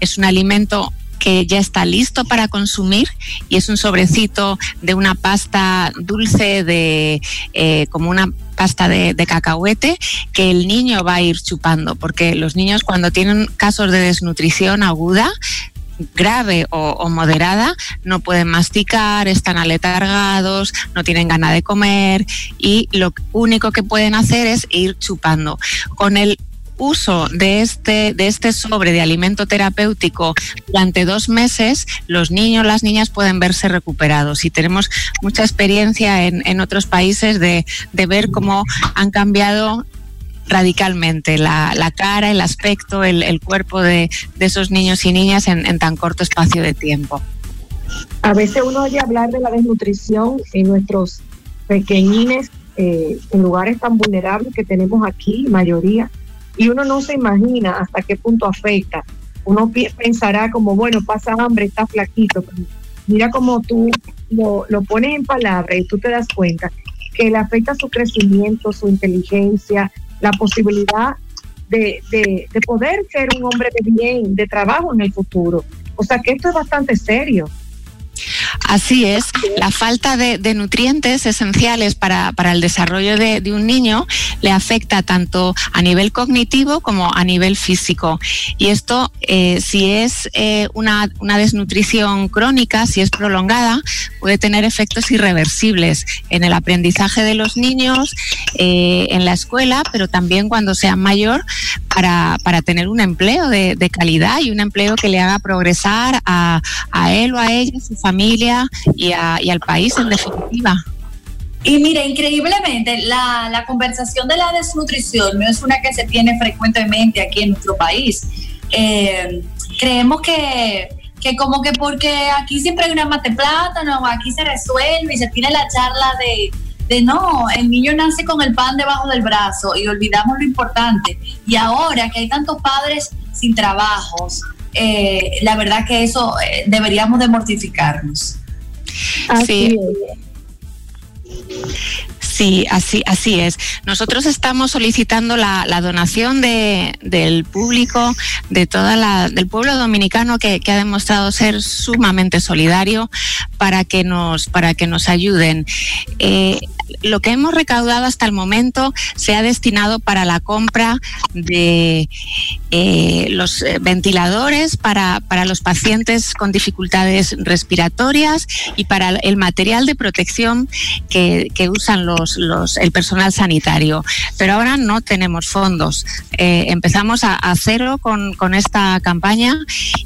Es un alimento que ya está listo para consumir y es un sobrecito de una pasta dulce de eh, como una pasta de, de cacahuete que el niño va a ir chupando porque los niños cuando tienen casos de desnutrición aguda grave o, o, moderada no pueden masticar, están aletargados, no tienen ganas de comer y lo único que pueden hacer es ir chupando. Con el uso de este, de este sobre de alimento terapéutico durante dos meses, los niños, las niñas pueden verse recuperados. Y tenemos mucha experiencia en, en otros países de, de ver cómo han cambiado radicalmente la, la, cara, el aspecto, el, el cuerpo de, de, esos niños y niñas en, en, tan corto espacio de tiempo.
A veces uno oye hablar de la desnutrición en nuestros pequeñines eh, en lugares tan vulnerables que tenemos aquí, mayoría, y uno no se imagina hasta qué punto afecta. Uno pensará como, bueno, pasa hambre, está flaquito, mira cómo tú lo, lo pones en palabras y tú te das cuenta que le afecta su crecimiento, su inteligencia, la posibilidad de, de, poder ser un hombre de bien, de trabajo en el futuro. O sea que esto es bastante serio.
Así es, la falta de, nutrientes esenciales para, el desarrollo de, un niño le afecta tanto a nivel cognitivo como a nivel físico. Y esto, eh, si es eh, una, desnutrición crónica, si es prolongada, puede tener efectos irreversibles en el aprendizaje de los niños, eh, en la escuela, pero también cuando sean mayor, para, tener un empleo de, calidad y un empleo que le haga progresar a, a él o a ella, su familia y, a, y al país en definitiva.
Y mire, increíblemente, la, la, conversación de la desnutrición no es una que se tiene frecuentemente aquí en nuestro país. Eh, creemos que, que como que porque aquí siempre hay una mate plátano, aquí se resuelve y se tiene la charla de, de no, el niño nace con el pan debajo del brazo y olvidamos lo importante. Y ahora que hay tantos padres sin trabajos, eh, la verdad que eso eh, deberíamos de mortificarnos.
Sí. Sí, así, así es. Nosotros estamos solicitando la, la donación de, del público, de toda la, del pueblo dominicano que, que, ha demostrado ser sumamente solidario para que nos, para que nos ayuden. Eh, lo que hemos recaudado hasta el momento se ha destinado para la compra de eh, los eh, ventiladores para, para los pacientes con dificultades respiratorias y para el material de protección que, que usan los, los, el personal sanitario. Pero ahora no tenemos fondos. Eh, empezamos a, a cero con, con esta campaña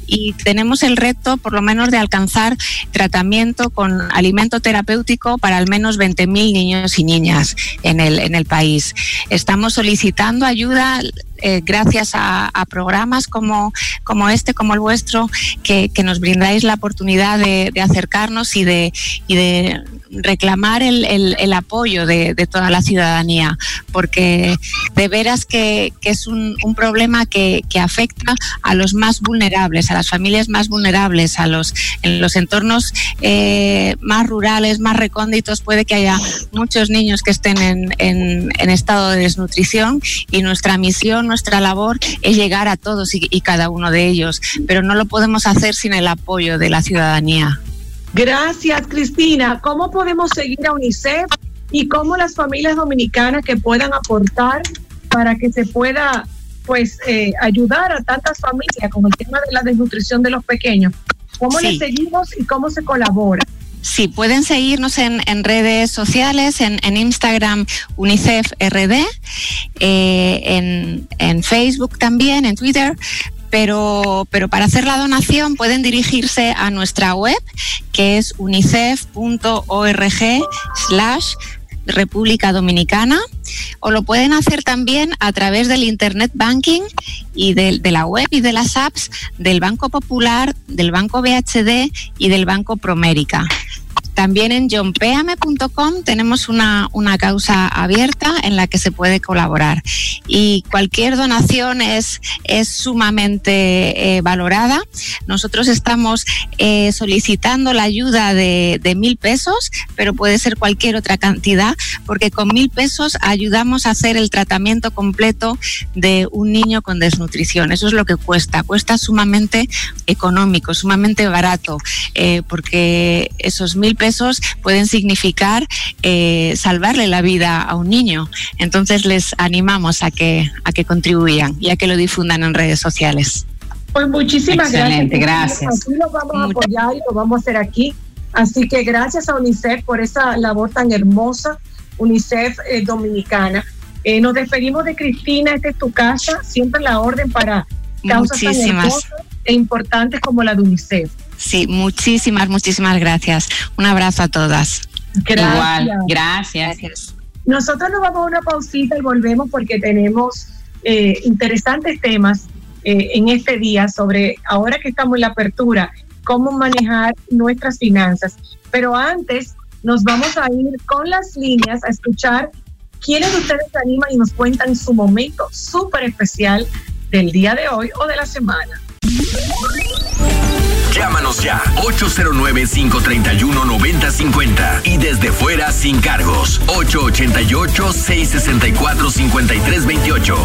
y tenemos el reto, por lo menos, de alcanzar tratamiento con alimento terapéutico para al menos 20.000 niños y niñas en el, en el país. Estamos solicitando ayuda eh, gracias a, programas como, como este, como el vuestro, que, que nos brindáis la oportunidad de, acercarnos y de, y de reclamar el, el, el apoyo de, de, toda la ciudadanía, porque de veras que, que es un, un problema que, que, afecta a los más vulnerables, a las familias más vulnerables, a los en los entornos eh, más rurales, más recónditos, puede que haya muchos niños que estén en, en, en estado de desnutrición y nuestra misión, nuestra labor es llegar a todos y, y cada uno de ellos, pero no lo podemos hacer sin el apoyo de la ciudadanía.
Gracias, Cristina. ¿Cómo podemos seguir a UNICEF y cómo las familias dominicanas que puedan aportar para que se pueda pues eh, ayudar a tantas familias con el tema de la desnutrición de los pequeños? ¿Cómo
Sí.
les seguimos y cómo se colabora?
Sí, pueden seguirnos en, en redes sociales, en, en Instagram UNICEF RD, eh, en, en Facebook también, en Twitter. Pero, pero para hacer la donación pueden dirigirse a nuestra web, que es unicef.org slash República Dominicana, o lo pueden hacer también a través del Internet Banking y de, la web y de las apps del Banco Popular, del Banco BHD y del Banco Promérica. También en johnpeame.com tenemos una, una causa abierta en la que se puede colaborar y cualquier donación es, es sumamente eh, valorada. Nosotros estamos eh, solicitando la ayuda de, de mil pesos, pero puede ser cualquier otra cantidad, porque con mil pesos ayudamos a hacer el tratamiento completo de un niño con desnutrición. Eso es lo que cuesta. Cuesta sumamente económico, sumamente barato, eh, porque esos mil pesos pueden significar eh, salvarle la vida a un niño. Entonces les animamos a que, a que contribuyan y a que lo difundan en redes sociales.
Pues muchísimas
Excelente,
gracias.
gracias.
Aquí lo vamos a apoyar y lo vamos a hacer aquí. Así que gracias a UNICEF por esa labor tan hermosa, UNICEF eh, Dominicana. Eh, nos despedimos de Cristina, esta es tu casa, siempre la orden para causas tan
Muchísimas.
hermosas e importantes como la de UNICEF.
Sí, muchísimas, muchísimas gracias. Un abrazo a todas.
Gracias.
Igual, gracias.
Nosotros nos vamos a una pausita y volvemos porque tenemos eh, interesantes temas eh, en este día sobre, ahora que estamos en la apertura, cómo manejar nuestras finanzas. Pero antes nos vamos a ir con las líneas a escuchar quiénes de ustedes se animan y nos cuentan su momento súper especial del día de hoy o de la semana.
Llámanos ya 809-531-9050 y desde fuera sin cargos 888-664-5328.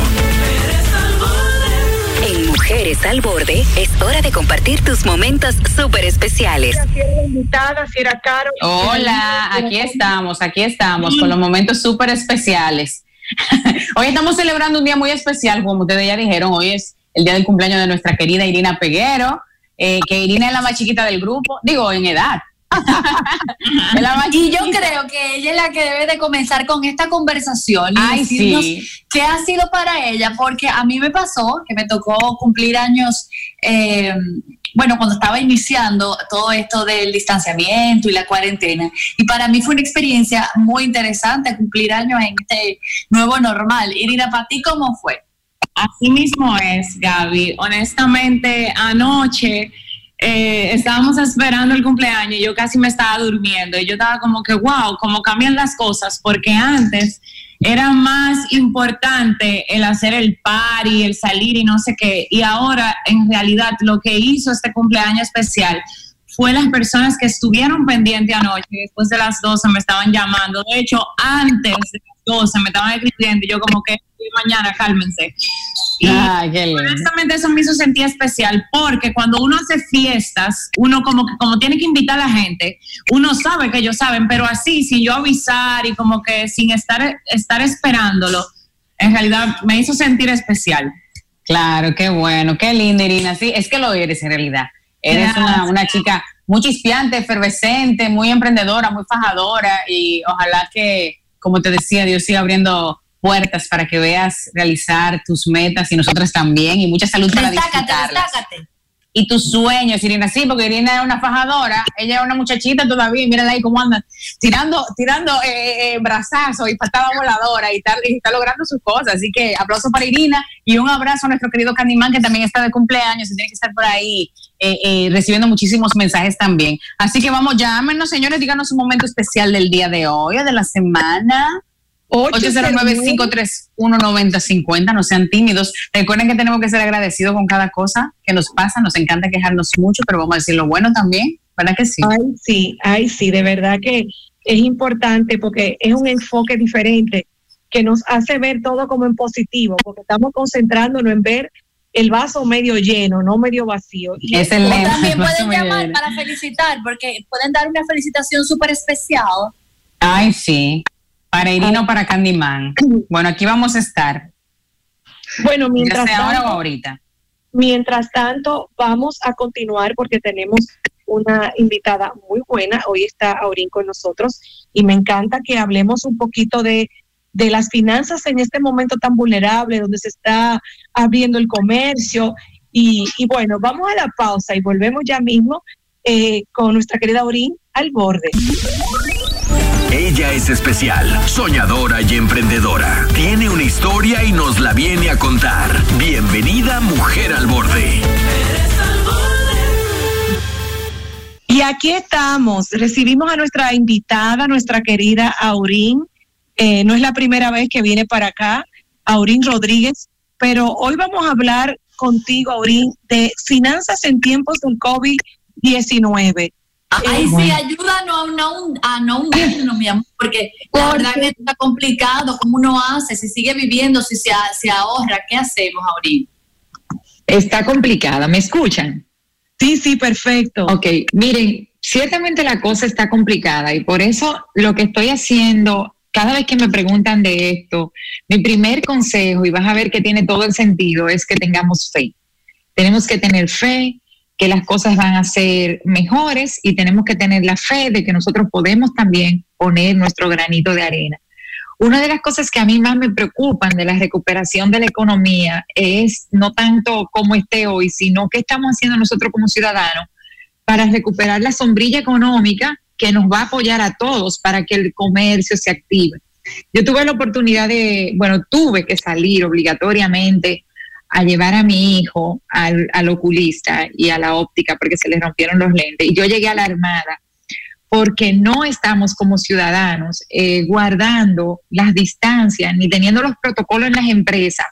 En Mujeres al Borde es hora de compartir tus momentos súper especiales.
invitada, Fiera Caro.
Hola, aquí estamos, aquí estamos con los momentos súper especiales. [LAUGHS] Hoy estamos celebrando un día muy especial, como ustedes ya dijeron, hoy es el día del cumpleaños de nuestra querida Irina Peguero, eh, que Irina es la más chiquita del grupo, digo, en edad. [LAUGHS]
Y yo creo que ella es la que debe de comenzar con esta conversación y
Ay,
decirnos
sí.
qué ha sido para ella, porque a mí me pasó que me tocó cumplir años, eh, bueno, cuando estaba iniciando todo esto del distanciamiento y la cuarentena, y para mí fue una experiencia muy interesante cumplir años en este nuevo normal. Irina, ¿para ti cómo fue?
Así mismo es, Gaby. Honestamente, anoche eh, estábamos esperando el cumpleaños y yo casi me estaba durmiendo. Y yo estaba como que, wow, cómo cambian las cosas, porque antes era más importante el hacer el party, el salir y no sé qué. Y ahora, en realidad, lo que hizo este cumpleaños especial fue las personas que estuvieron pendientes anoche, después de las 12 me estaban llamando. De hecho, antes de las 12 me estaban escribiendo y yo como que mañana, cálmense. Y
lindo.
honestamente eso me hizo sentir especial porque cuando uno hace fiestas, uno como que como tiene que invitar a la gente, uno sabe que ellos saben, pero así, sin yo avisar y como que sin estar, estar esperándolo, en realidad me hizo sentir especial.
Claro, qué bueno, qué linda, Irina. Sí, es que lo eres en realidad. Eres una, una chica muy chispeante, efervescente, muy emprendedora, muy fajadora y ojalá que, como te decía, Dios siga abriendo puertas para que veas realizar tus metas y nosotros también y mucha salud para
Destácate, destácate.
Y tus sueños, Irina, sí, porque Irina es una fajadora, ella es una muchachita todavía, y mírala ahí cómo anda, tirando, tirando eh, eh, brazazos y patada voladora y, tal, y está logrando sus cosas. Así que aplauso para Irina y un abrazo a nuestro querido Candyman, que también está de cumpleaños y tiene que estar por ahí eh, eh, recibiendo muchísimos mensajes también. Así que vamos, llámenos, señores, díganos un momento especial del día de hoy o de la semana. 809-531-9050, no sean tímidos. Recuerden que tenemos que ser agradecidos con cada cosa que nos pasa. Nos encanta quejarnos mucho, pero vamos a decir lo bueno también, ¿verdad que sí?
Ay, sí, ay, sí, de verdad que es importante porque es un enfoque diferente que nos hace ver todo como en positivo, porque estamos concentrándonos en ver el vaso medio lleno, no medio vacío. Y
Es el
O
lema,
también pueden llamar para felicitar, porque pueden dar una felicitación súper especial.
Ay, sí. Para Irina o para Candyman. Bueno, aquí vamos a estar.
Bueno,
Ya
mientras
sea ahora o
tanto,
ahorita.
Mientras tanto, vamos a continuar porque tenemos una invitada muy buena. Hoy está Aurín con nosotros y me encanta que hablemos un poquito de, de las finanzas en este momento tan vulnerable, donde se está abriendo el comercio. Y, y bueno, vamos a la pausa y volvemos ya mismo eh, con nuestra querida Aurín al borde.
Ella es especial, soñadora y emprendedora. Tiene una historia y nos la viene a contar. Bienvenida Mujer al Borde.
Y aquí estamos, recibimos a nuestra invitada, nuestra querida Aurín. Eh, no es la primera vez que viene para acá, Aurín Rodríguez, pero hoy vamos a hablar contigo, Aurín, de finanzas en tiempos del COVID-19.
Ay,
Eh,
sí, ayúdanos a no, a no hundirnos, mi amor, porque la verdad que está complicado. ¿Cómo uno hace? Si sigue viviendo, si se, se ahorra, ¿qué hacemos ahorita?
Está complicada, ¿me escuchan?
Sí, sí, perfecto.
Ok, miren, ciertamente la cosa está complicada y por eso lo que estoy haciendo, cada vez que me preguntan de esto, mi primer consejo, y vas a ver que tiene todo el sentido, es que tengamos fe. Tenemos que tener fe que las cosas van a ser mejores y tenemos que tener la fe de que nosotros podemos también poner nuestro granito de arena. Una de las cosas que a mí más me preocupan de la recuperación de la economía es no tanto cómo esté hoy, sino qué estamos haciendo nosotros como ciudadanos para recuperar la sombrilla económica que nos va a apoyar a todos para que el comercio se active. Yo tuve la oportunidad de, bueno, tuve que salir obligatoriamente a llevar a mi hijo al, oculista y a la óptica porque se le rompieron los lentes. Y yo llegué alarmada porque no estamos como ciudadanos eh, guardando las distancias ni teniendo los protocolos en las empresas.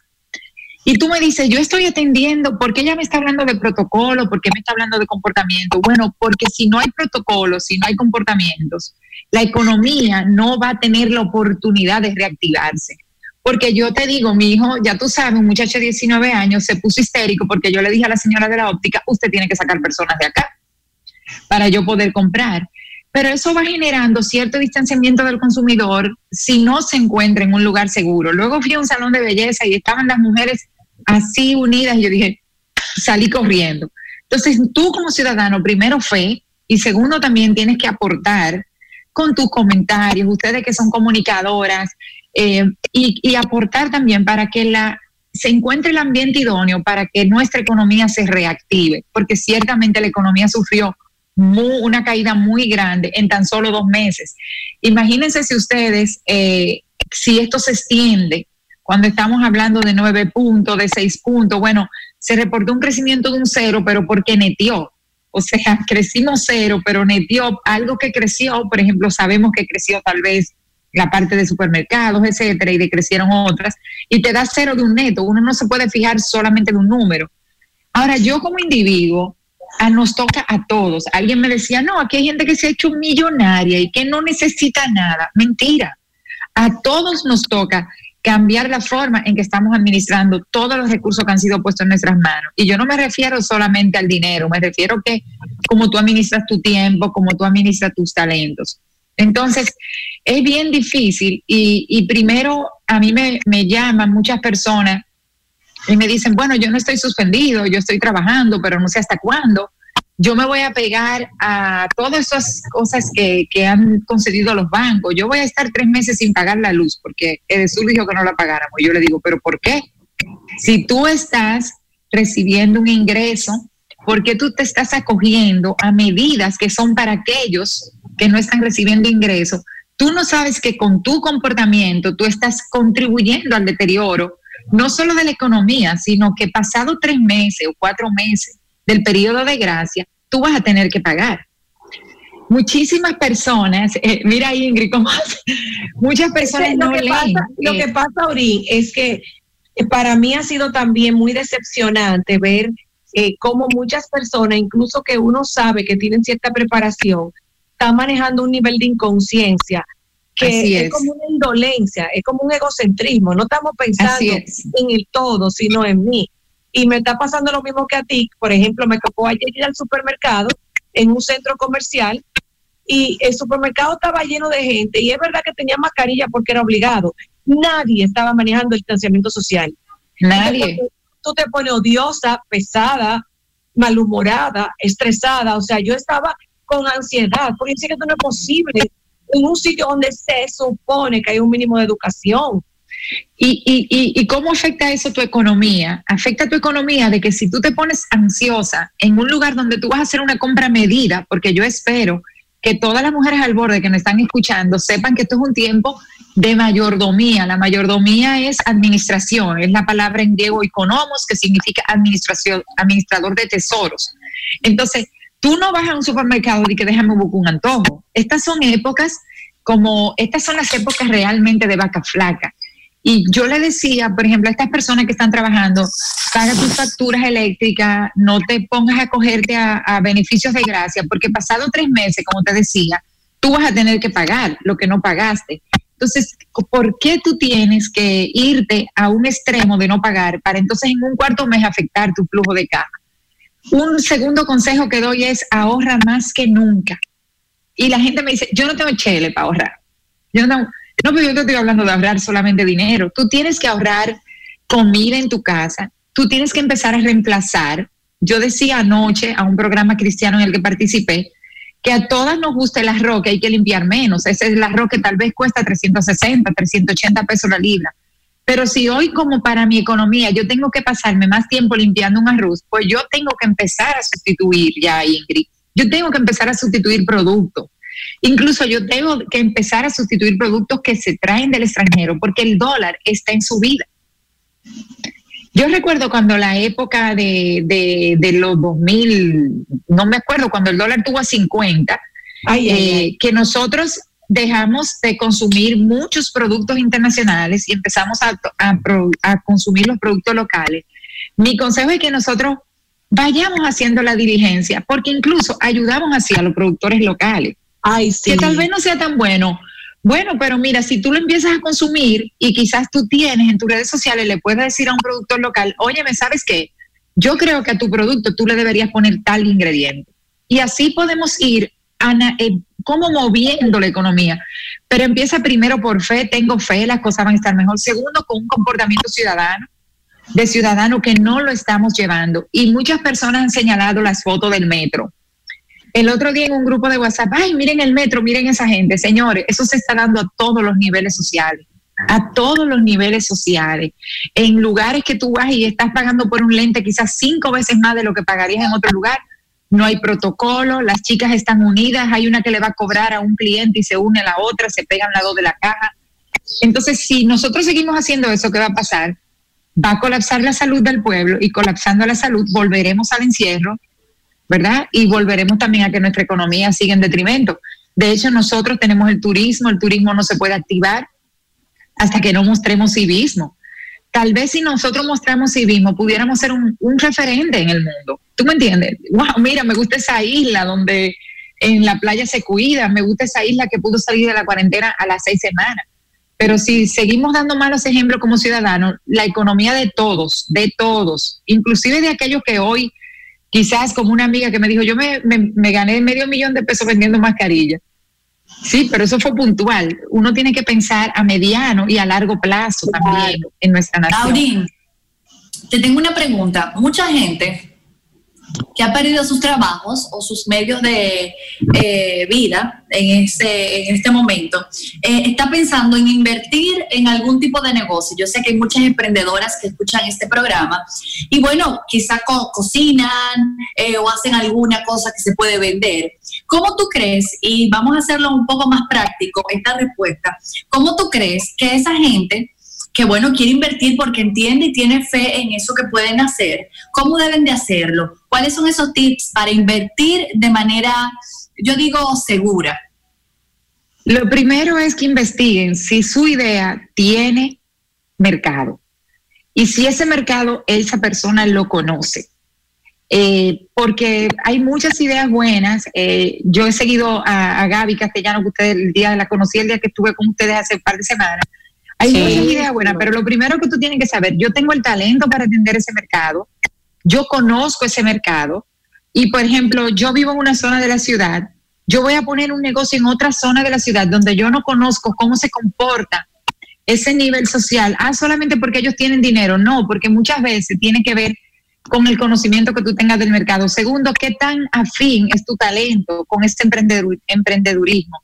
Y tú me dices, yo estoy atendiendo, ¿por qué ella me está hablando de protocolo? ¿Por qué me está hablando de comportamiento? Bueno, porque si no hay protocolos, si no hay comportamientos, la economía no va a tener la oportunidad de reactivarse. Porque yo te digo, mi hijo, ya tú sabes, un muchacho de 19 años se puso histérico porque yo le dije a la señora de la óptica, usted tiene que sacar personas de acá para yo poder comprar. Pero eso va generando cierto distanciamiento del consumidor si no se encuentra en un lugar seguro. Luego fui a un salón de belleza y estaban las mujeres así unidas y yo dije, salí corriendo. Entonces, tú como ciudadano, primero fe y segundo también tienes que aportar con tus comentarios, ustedes que son comunicadoras, eh, y, y aportar también para que la, se encuentre el ambiente idóneo para que nuestra economía se reactive, porque ciertamente la economía sufrió una caída muy grande en tan solo dos meses. Imagínense si ustedes, eh, si esto se extiende, cuando estamos hablando de nueve puntos, de seis puntos, bueno, se reportó un crecimiento de un cero, pero porque netió. O sea, [LAUGHS] crecimos cero, pero netió algo que creció, por ejemplo, sabemos que creció tal vez la parte de supermercados, etcétera, y decrecieron otras, y te da cero de un neto. Uno no se puede fijar solamente de un número. Ahora, yo como individuo, a, nos toca a todos. Alguien me decía, no, aquí hay gente que se ha hecho millonaria y que no necesita nada. Mentira. A todos nos toca cambiar la forma en que estamos administrando todos los recursos que han sido puestos en nuestras manos. Y yo no me refiero solamente al dinero, me refiero que como tú administras tu tiempo, como tú administras tus talentos. Entonces, es bien difícil y, y primero a mí me, me llaman muchas personas y me dicen, bueno, yo no estoy suspendido, yo estoy trabajando, pero no sé hasta cuándo. Yo me voy a pegar a todas esas cosas que, que han concedido los bancos. Yo voy a estar tres meses sin pagar la luz porque Edesur dijo que no la pagáramos. Yo le digo, ¿pero por qué? Si tú estás recibiendo un ingreso, ¿por qué tú te estás acogiendo a medidas que son para aquellos que no están recibiendo ingresos? Tú no sabes que con tu comportamiento tú estás contribuyendo al deterioro no solo de la economía, sino que pasado tres meses o cuatro meses del periodo de gracia, tú vas a tener que pagar. Muchísimas personas, eh, mira Ingrid, ¿cómo hace? Muchas personas
lo
no
que
leen.
Pasa, lo
eh,
que pasa, Ori, es que eh, para mí ha sido también muy decepcionante ver eh, cómo muchas personas, incluso que uno sabe que tienen cierta preparación, están manejando un nivel de inconsciencia que es.
es.
como una indolencia, es como un egocentrismo. No estamos pensando
es.
en el todo, sino en mí. Y me está pasando lo mismo que a ti. Por ejemplo, me tocó ayer ir al supermercado en un centro comercial y el supermercado estaba lleno de gente y es verdad que tenía mascarilla porque era obligado. Nadie estaba manejando el distanciamiento social.
Nadie.
Tú te pones odiosa, pesada, malhumorada, estresada. O sea, yo estaba con ansiedad porque decía que esto no es posible en un sitio donde se supone que hay un mínimo de educación.
¿Y, y, y, y cómo afecta eso tu economía? Afecta tu economía de que si tú te pones ansiosa en un lugar donde tú vas a hacer una compra medida, porque yo espero que todas las mujeres al borde que me están escuchando sepan que esto es un tiempo de mayordomía. La mayordomía es administración, es la palabra en griego economos que significa administración, administrador de tesoros. Entonces, tú no vas a un supermercado y que déjame buscar un antojo. Estas son épocas como, estas son las épocas realmente de vaca flaca. Y yo le decía, por ejemplo, a estas personas que están trabajando, paga tus facturas eléctricas, no te pongas a cogerte a, beneficios de gracia, porque pasado tres meses, como te decía, tú vas a tener que pagar lo que no pagaste. Entonces, ¿por qué tú tienes que irte a un extremo de no pagar para entonces en un cuarto mes afectar tu flujo de caja? Un segundo consejo que doy es ahorra más que nunca. Y la gente me dice, yo no tengo chele para ahorrar. Yo no, no, pero yo te estoy hablando de ahorrar solamente dinero. Tú tienes que ahorrar comida en tu casa. Tú tienes que empezar a reemplazar. Yo decía anoche a un programa cristiano en el que participé que a todas nos gusta el arroz, que hay que limpiar menos. Ese es el arroz que tal vez cuesta 360, 380 pesos la libra. Pero si hoy, como para mi economía, yo tengo que pasarme más tiempo limpiando un arroz, pues yo tengo que empezar a sustituir ya, Ingrid. Yo tengo que empezar a sustituir productos. Incluso yo tengo que empezar a sustituir productos que se traen del extranjero, porque el dólar está en subida. Yo recuerdo cuando la época de, de, de los 2000, no me acuerdo, cuando el dólar tuvo a 50,
Ay, ay,
eh,
ay.
que nosotros dejamos de consumir muchos productos internacionales y empezamos a, a consumir los productos locales. Mi consejo es que nosotros vayamos haciendo la diligencia, porque incluso ayudamos así a los productores locales.
Ay, sí.
Que tal vez no sea tan bueno. Bueno, pero mira, si tú lo empiezas a consumir y quizás tú tienes en tus redes sociales, le puedes decir a un productor local, oye, ¿me sabes qué? Yo creo que a tu producto tú le deberías poner tal ingrediente. Y así podemos ir ana- eh, como moviendo la economía. Pero empieza primero por fe, tengo fe, las cosas van a estar mejor. Segundo, con un comportamiento ciudadano, de ciudadano que no lo estamos llevando. Y muchas personas han señalado las fotos del metro. El otro día en un grupo de WhatsApp, ay, miren el metro, miren esa gente. Señores, eso se está dando a todos los niveles sociales, a todos los niveles sociales. En lugares que tú vas y estás pagando por un lente quizás cinco veces más de lo que pagarías en otro lugar, no hay protocolo, las chicas están unidas, hay una que le va a cobrar a un cliente y se une a la otra, se pegan la dos de la caja. Entonces, si nosotros seguimos haciendo eso, ¿qué va a pasar? Va a colapsar la salud del pueblo y colapsando la salud volveremos al encierro, ¿verdad? Y volveremos también a que nuestra economía siga en detrimento. De hecho, nosotros tenemos el turismo, el turismo no se puede activar hasta que no mostremos civismo. Tal vez si nosotros mostramos civismo, pudiéramos ser un, referente en el mundo. ¿Tú me entiendes? Wow, mira, me gusta esa isla donde en la playa se cuida, me gusta esa isla que pudo salir de la cuarentena a las seis semanas. Pero si seguimos dando malos ejemplos como ciudadanos, la economía de todos, de todos, inclusive de aquellos que hoy, quizás como una amiga que me dijo, yo me, me, me gané medio millón de pesos vendiendo mascarillas. Sí, pero eso fue puntual. Uno tiene que pensar a mediano y a largo plazo también en nuestra nación.
Aurín, te tengo una pregunta. Mucha gente que ha perdido sus trabajos o sus medios de eh, vida en este, en este momento, eh, está pensando en invertir en algún tipo de negocio. Yo sé que hay muchas emprendedoras que escuchan este programa y bueno, quizá co- cocinan eh, o hacen alguna cosa que se puede vender. ¿Cómo tú crees, y vamos a hacerlo un poco más práctico, esta respuesta, cómo tú crees que esa gente que bueno, quiere invertir porque entiende y tiene fe en eso que pueden hacer. ¿Cómo deben de hacerlo? ¿Cuáles son esos tips para invertir de manera, yo digo, segura?
Lo primero es que investiguen si su idea tiene mercado y si ese mercado esa persona lo conoce. Eh, porque hay muchas ideas buenas. Eh, yo he seguido a, a Gaby Castellano, que ustedes el día la conocí el día que estuve con ustedes hace un par de semanas. Hay
Sí.
muchas ideas buenas, pero lo primero que tú tienes que saber, yo tengo el talento para atender ese mercado, yo conozco ese mercado y, por ejemplo, yo vivo en una zona de la ciudad, yo voy a poner un negocio en otra zona de la ciudad donde yo no conozco cómo se comporta ese nivel social. Ah, solamente porque ellos tienen dinero. No, porque muchas veces tiene que ver con el conocimiento que tú tengas del mercado. Segundo, qué tan afín es tu talento con este emprendedur- emprendedurismo.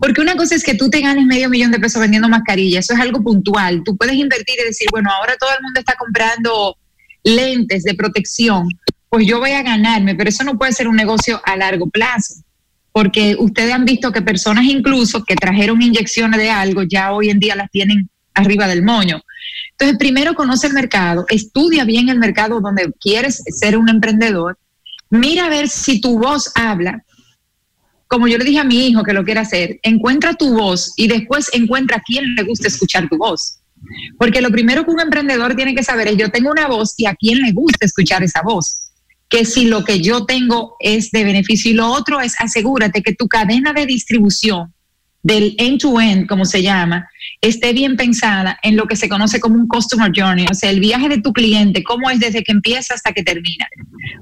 Porque una cosa es que tú te ganes medio millón de pesos vendiendo mascarillas, eso es algo puntual. Tú puedes invertir y decir, bueno, ahora todo el mundo está comprando lentes de protección, pues yo voy a ganarme, pero eso no puede ser un negocio a largo plazo. Porque ustedes han visto que personas incluso que trajeron inyecciones de algo ya hoy en día las tienen arriba del moño. Entonces, primero conoce el mercado, estudia bien el mercado donde quieres ser un emprendedor, mira a ver si tu voz habla. Como yo le dije a mi hijo que lo quiere hacer, encuentra tu voz y después encuentra a quién le gusta escuchar tu voz. Porque lo primero que un emprendedor tiene que saber es yo tengo una voz y a quién le gusta escuchar esa voz. Que si lo que yo tengo es de beneficio y lo otro es asegúrate que tu cadena de distribución del end-to-end, como se llama, esté bien pensada en lo que se conoce como un customer journey, o sea, el viaje de tu cliente, cómo es desde que empieza hasta que termina.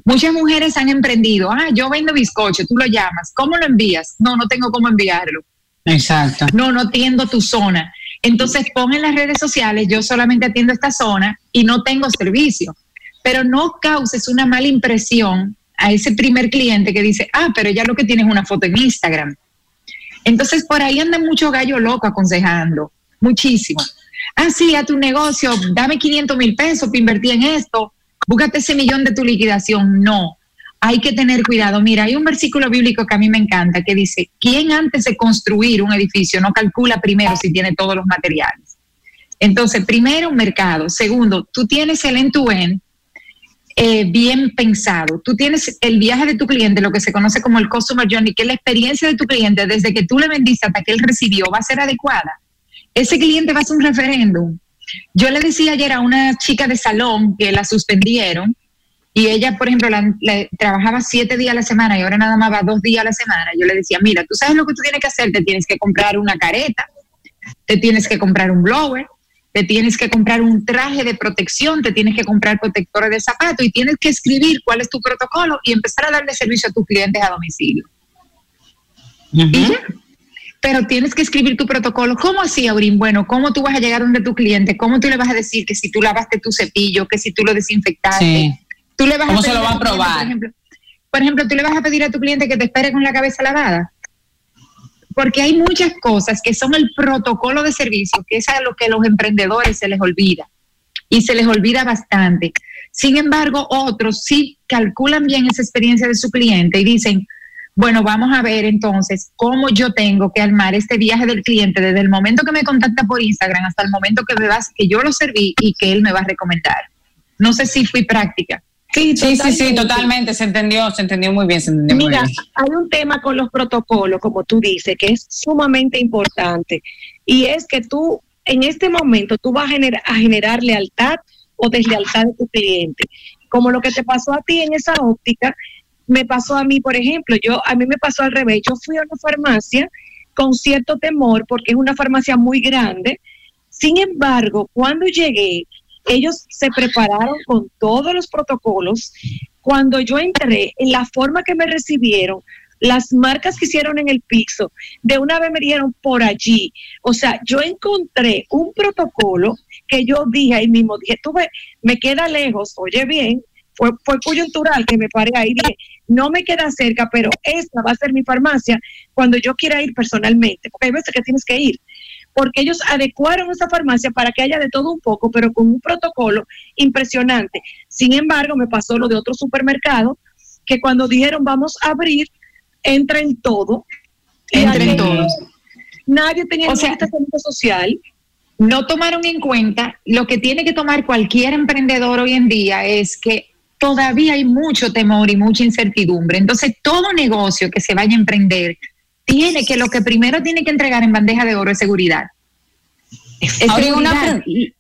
Muchas mujeres han emprendido, ah, yo vendo bizcocho, tú lo llamas, ¿cómo lo envías? No, no tengo cómo enviarlo.
Exacto.
No, no atiendo tu zona. Entonces pon en las redes sociales, yo solamente atiendo esta zona y no tengo servicio. Pero no causes una mala impresión a ese primer cliente que dice, ah, pero ya lo que tiene es una foto en Instagram. Entonces por ahí anda mucho gallo loco aconsejando, muchísimo. Ah, sí, a tu negocio, dame 500 mil pesos para invertir en esto, búscate ese millón de tu liquidación. No, hay que tener cuidado. Mira, hay un versículo bíblico que a mí me encanta que dice, ¿quién antes de construir un edificio no calcula primero si tiene todos los materiales? Entonces, primero, un mercado. Segundo, tú tienes el end-to-end eh, bien pensado. Tú tienes el viaje de tu cliente, lo que se conoce como el customer journey, que la experiencia de tu cliente desde que tú le vendiste hasta que él recibió, va a ser adecuada. Ese cliente va a ser un referéndum. Yo le decía ayer a una chica de salón que la suspendieron y ella, por ejemplo, la- la- trabajaba siete días a la semana y ahora nada más va dos días a la semana. Yo le decía, mira, tú sabes lo que tú tienes que hacer, te tienes que comprar una careta, te tienes que comprar un blower, te tienes que comprar un traje de protección, te tienes que comprar protectores de zapato y tienes que escribir cuál es tu protocolo y empezar a darle servicio a tus clientes a domicilio. Y ya. Pero tienes que escribir tu protocolo. ¿Cómo así, Aurín? Bueno, ¿cómo tú vas a llegar donde tu cliente? ¿Cómo tú le vas a decir que si tú lavaste tu cepillo, que si tú lo desinfectaste?
Sí.
Tú le vas
¿Cómo
a
se lo va a
cliente,
probar?
Por ejemplo, por ejemplo, tú le vas a pedir a tu cliente que te espere con la cabeza lavada. Porque hay muchas cosas que son el protocolo de servicio, que es a lo que los emprendedores se les olvida. Y se les olvida bastante. Sin embargo, otros sí calculan bien esa experiencia de su cliente y dicen, bueno, vamos a ver entonces cómo yo tengo que armar este viaje del cliente desde el momento que me contacta por Instagram hasta el momento que me vas, que yo lo serví y que él me va a recomendar. No sé si fui práctica.
Sí,
Sí, sí, sí,
totalmente.
Se entendió, se entendió muy bien, se entendió muy
Mira,
bien.
hay un tema con los protocolos, como tú dices, que es sumamente importante. Y es que tú en este momento tú vas a generar, a generar lealtad o deslealtad de tu cliente. Como lo que te pasó a ti en esa óptica, me pasó a mí, por ejemplo, yo a mí me pasó al revés. Yo fui a una farmacia con cierto temor porque es una farmacia muy grande. Sin embargo, cuando llegué, ellos se prepararon con todos los protocolos. Cuando yo entré, en la forma que me recibieron, las marcas que hicieron en el piso, de una vez me dieron por allí. O sea, yo encontré un protocolo que yo dije ahí mismo, dije, tú me queda lejos, oye bien, fue, fue coyuntural que me paré ahí, dije, no me queda cerca, pero esta va a ser mi farmacia cuando yo quiera ir personalmente, porque hay veces que tienes que ir porque ellos adecuaron esa farmacia para que haya de todo un poco, pero con un protocolo impresionante. Sin embargo, me pasó lo de otro supermercado, que cuando dijeron vamos a abrir, entra en todo.
Entre todos.
Nadie tenía
O sea,
social.
no tomaron en cuenta lo que tiene que tomar cualquier emprendedor hoy en día es que todavía hay mucho temor y mucha incertidumbre. Entonces, todo negocio que se vaya a emprender tiene que lo que primero tiene que entregar en bandeja de oro es seguridad. Es
Ahora, una
seguridad.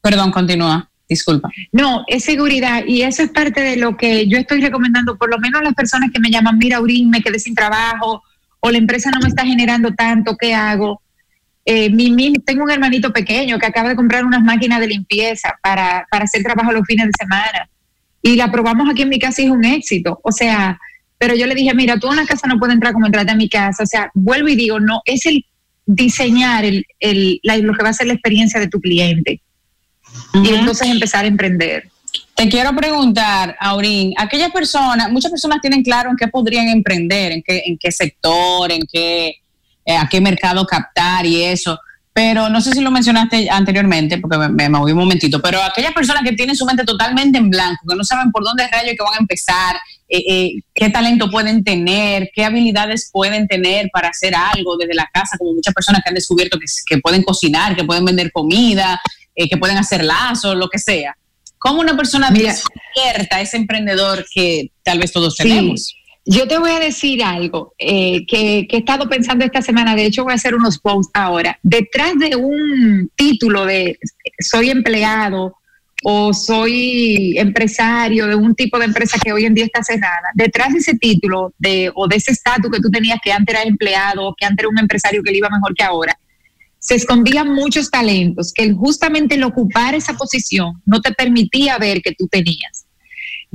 Perdón, continúa. Disculpa.
No, es seguridad y eso es parte de lo que yo estoy recomendando, por lo menos a las personas que me llaman, mira, Aurín, me quedé sin trabajo o la empresa no me está generando tanto, ¿qué hago? Eh, mi, mi- tengo un hermanito pequeño que acaba de comprar unas máquinas de limpieza para, para hacer trabajo los fines de semana y la probamos aquí en mi casa y es un éxito. O sea, pero yo le dije, mira, tú a una casa no puedes entrar como entraste a mi casa. O sea, vuelvo y digo, no, es el diseñar el, el, la- lo que va a ser la experiencia de tu cliente y entonces empezar a emprender.
Te quiero preguntar, Aurín, aquellas personas, muchas personas tienen claro en qué podrían emprender, en qué, en qué sector, en qué, eh, a qué mercado captar y eso. Pero no sé si lo mencionaste anteriormente, porque me, me moví un momentito, pero aquellas personas que tienen su mente totalmente en blanco, que no saben por dónde rayos que van a empezar, eh, eh, qué talento pueden tener, qué habilidades pueden tener para hacer algo desde la casa, como muchas personas que han descubierto que, que pueden cocinar, que pueden vender comida, eh, que pueden hacer lazos, lo que sea. ¿Cómo una persona
Mira.
despierta ese emprendedor que tal vez todos
Sí.
tenemos?
Yo te voy a decir algo eh, que, que he estado pensando esta semana, de hecho voy a hacer unos posts ahora. Detrás de un título de soy empleado o soy empresario de un tipo de empresa que hoy en día está cerrada, detrás de ese título de, o de ese estatus que tú tenías que antes era empleado o que antes era un empresario que le iba mejor que ahora, se escondían muchos talentos que justamente el ocupar esa posición no te permitía ver que tú tenías.